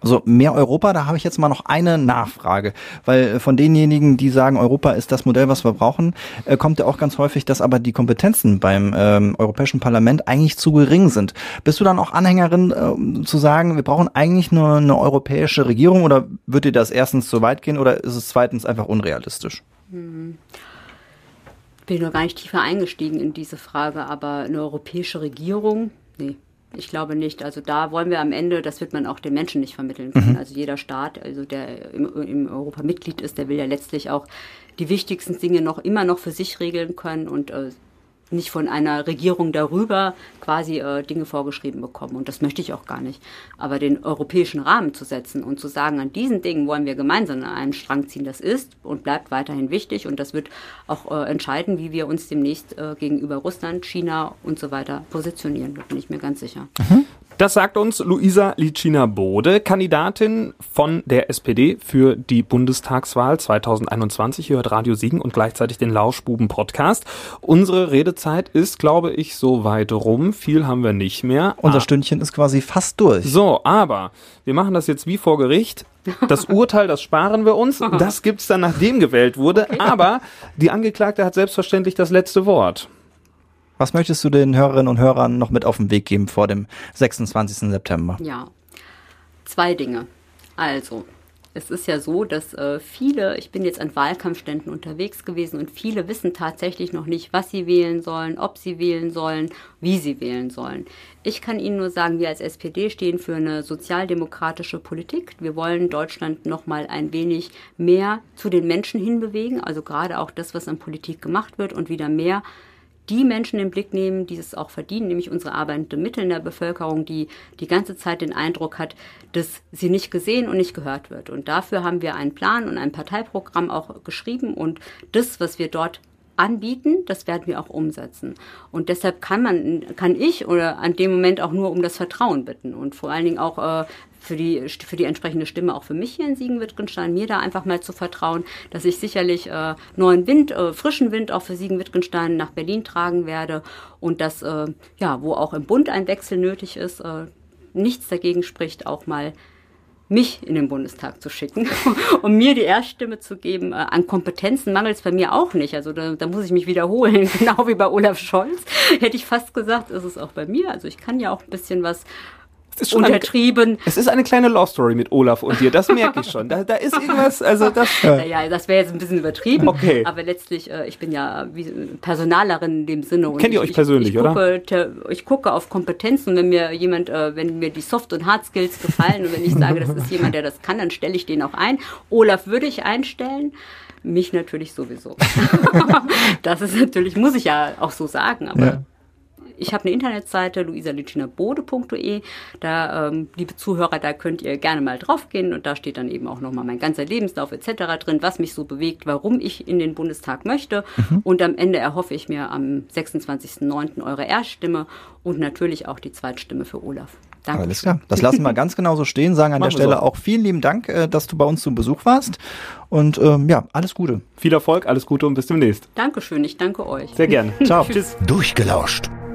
also mehr Europa, da habe ich jetzt mal noch eine Nachfrage, weil äh, von denjenigen, die sagen, Europa ist das Modell, was wir brauchen, äh, kommt ja auch ganz häufig, dass aber die Kompetenzen beim ähm, Europäischen Parlament eigentlich zu gering sind. Bist du dann auch Anhängerin ähm, zu sagen, wir brauchen eigentlich nur eine europäische Regierung oder wird dir das erstens zu weit gehen oder ist es zweitens einfach unrealistisch? bin noch gar nicht tiefer eingestiegen in diese Frage, aber eine europäische Regierung, nee. Ich glaube nicht. Also da wollen wir am Ende, das wird man auch den Menschen nicht vermitteln können. Also jeder Staat, also der im, im Europa Mitglied ist, der will ja letztlich auch die wichtigsten Dinge noch immer noch für sich regeln können und äh, nicht von einer Regierung darüber quasi äh, Dinge vorgeschrieben bekommen. Und das möchte ich auch gar nicht. Aber den europäischen Rahmen zu setzen und zu sagen, an diesen Dingen wollen wir gemeinsam einen Strang ziehen, das ist und bleibt weiterhin wichtig. Und das wird auch äh, entscheiden, wie wir uns demnächst äh, gegenüber Russland, China und so weiter positionieren. Da bin ich mir ganz sicher. Das sagt uns Luisa Licina-Bode, Kandidatin von der SPD für die Bundestagswahl 2021. Ihr hört Radio Siegen und gleichzeitig den Lauschbuben-Podcast. Unsere Redezeit ist, glaube ich, so weit rum. Viel haben wir nicht mehr. Unser Ah, Stündchen ist quasi fast durch. so, aber wir machen das jetzt wie vor Gericht. Das Urteil, das sparen wir uns. Das gibt's dann, nachdem gewählt wurde. Aber die Angeklagte hat selbstverständlich das letzte Wort. Was möchtest du den Hörerinnen und Hörern noch mit auf den Weg geben vor dem 26. September? Ja, zwei Dinge. Also, es ist ja so, dass äh, viele, ich bin jetzt an Wahlkampfständen unterwegs gewesen und viele wissen tatsächlich noch nicht, was sie wählen sollen, ob sie wählen sollen, wie sie wählen sollen. Ich kann Ihnen nur sagen, wir als SPD stehen für eine sozialdemokratische Politik. Wir wollen Deutschland noch mal ein wenig mehr zu den Menschen hinbewegen, also gerade auch das, was an Politik gemacht wird und wieder mehr die Menschen im Blick nehmen, die es auch verdienen, nämlich unsere arbeitende Mitte in der Bevölkerung, die die ganze Zeit den Eindruck hat, dass sie nicht gesehen und nicht gehört wird. Und dafür haben wir einen Plan und ein Parteiprogramm auch geschrieben und das, was wir dort anbieten, das werden wir auch umsetzen. Und deshalb kann man, kann ich oder an dem Moment auch nur um das Vertrauen bitten und vor allen Dingen auch äh, für die, für die entsprechende Stimme auch für mich hier in Siegen-Wittgenstein, mir da einfach mal zu vertrauen, dass ich sicherlich äh, neuen Wind, äh, frischen Wind auch für Siegen-Wittgenstein nach Berlin tragen werde und dass, äh, ja, wo auch im Bund ein Wechsel nötig ist, äh, nichts dagegen spricht, auch mal mich in den Bundestag zu schicken, um mir die Erststimme zu geben. Äh, an Kompetenzen mangelt es bei mir auch nicht. Also da, da muss ich mich wiederholen. Genau wie bei Olaf Scholz hätte ich fast gesagt, ist es auch bei mir. Also ich kann ja auch ein bisschen was ist schon untertrieben. Eine, es ist eine kleine Love Story mit Olaf und dir, das merke ich schon. Da, da ist irgendwas, also das. Naja, das wäre jetzt ein bisschen übertrieben. Okay. Aber letztlich, äh, ich bin ja wie Personalerin in dem Sinne. Kennt ihr euch ich, persönlich, ich, oder? Gucke, ich gucke auf Kompetenzen, wenn mir jemand, äh, wenn mir die Soft- und Hard Skills gefallen und wenn ich sage, das ist jemand, der das kann, dann stelle ich den auch ein. Olaf würde ich einstellen. Mich natürlich sowieso. das ist natürlich, muss ich ja auch so sagen, aber. Ja ich habe eine Internetseite, luisalucinabode.de. Da, ähm, liebe Zuhörer, da könnt ihr gerne mal draufgehen und da steht dann eben auch nochmal mein ganzer Lebenslauf etc. drin, was mich so bewegt, warum ich in den Bundestag möchte. Mhm. Und am Ende erhoffe ich mir am 26.09. eure Erststimme und natürlich auch die Zweitstimme für Olaf. Danke. Alles klar. Das lassen wir ganz genau so stehen, sagen an der Stelle so. auch vielen lieben Dank, äh, dass du bei uns zum Besuch warst. Und ähm, ja, alles Gute. Viel Erfolg, alles Gute und bis demnächst. Dankeschön, ich danke euch. Sehr gerne. Ciao. Tschüss. Durchgelauscht.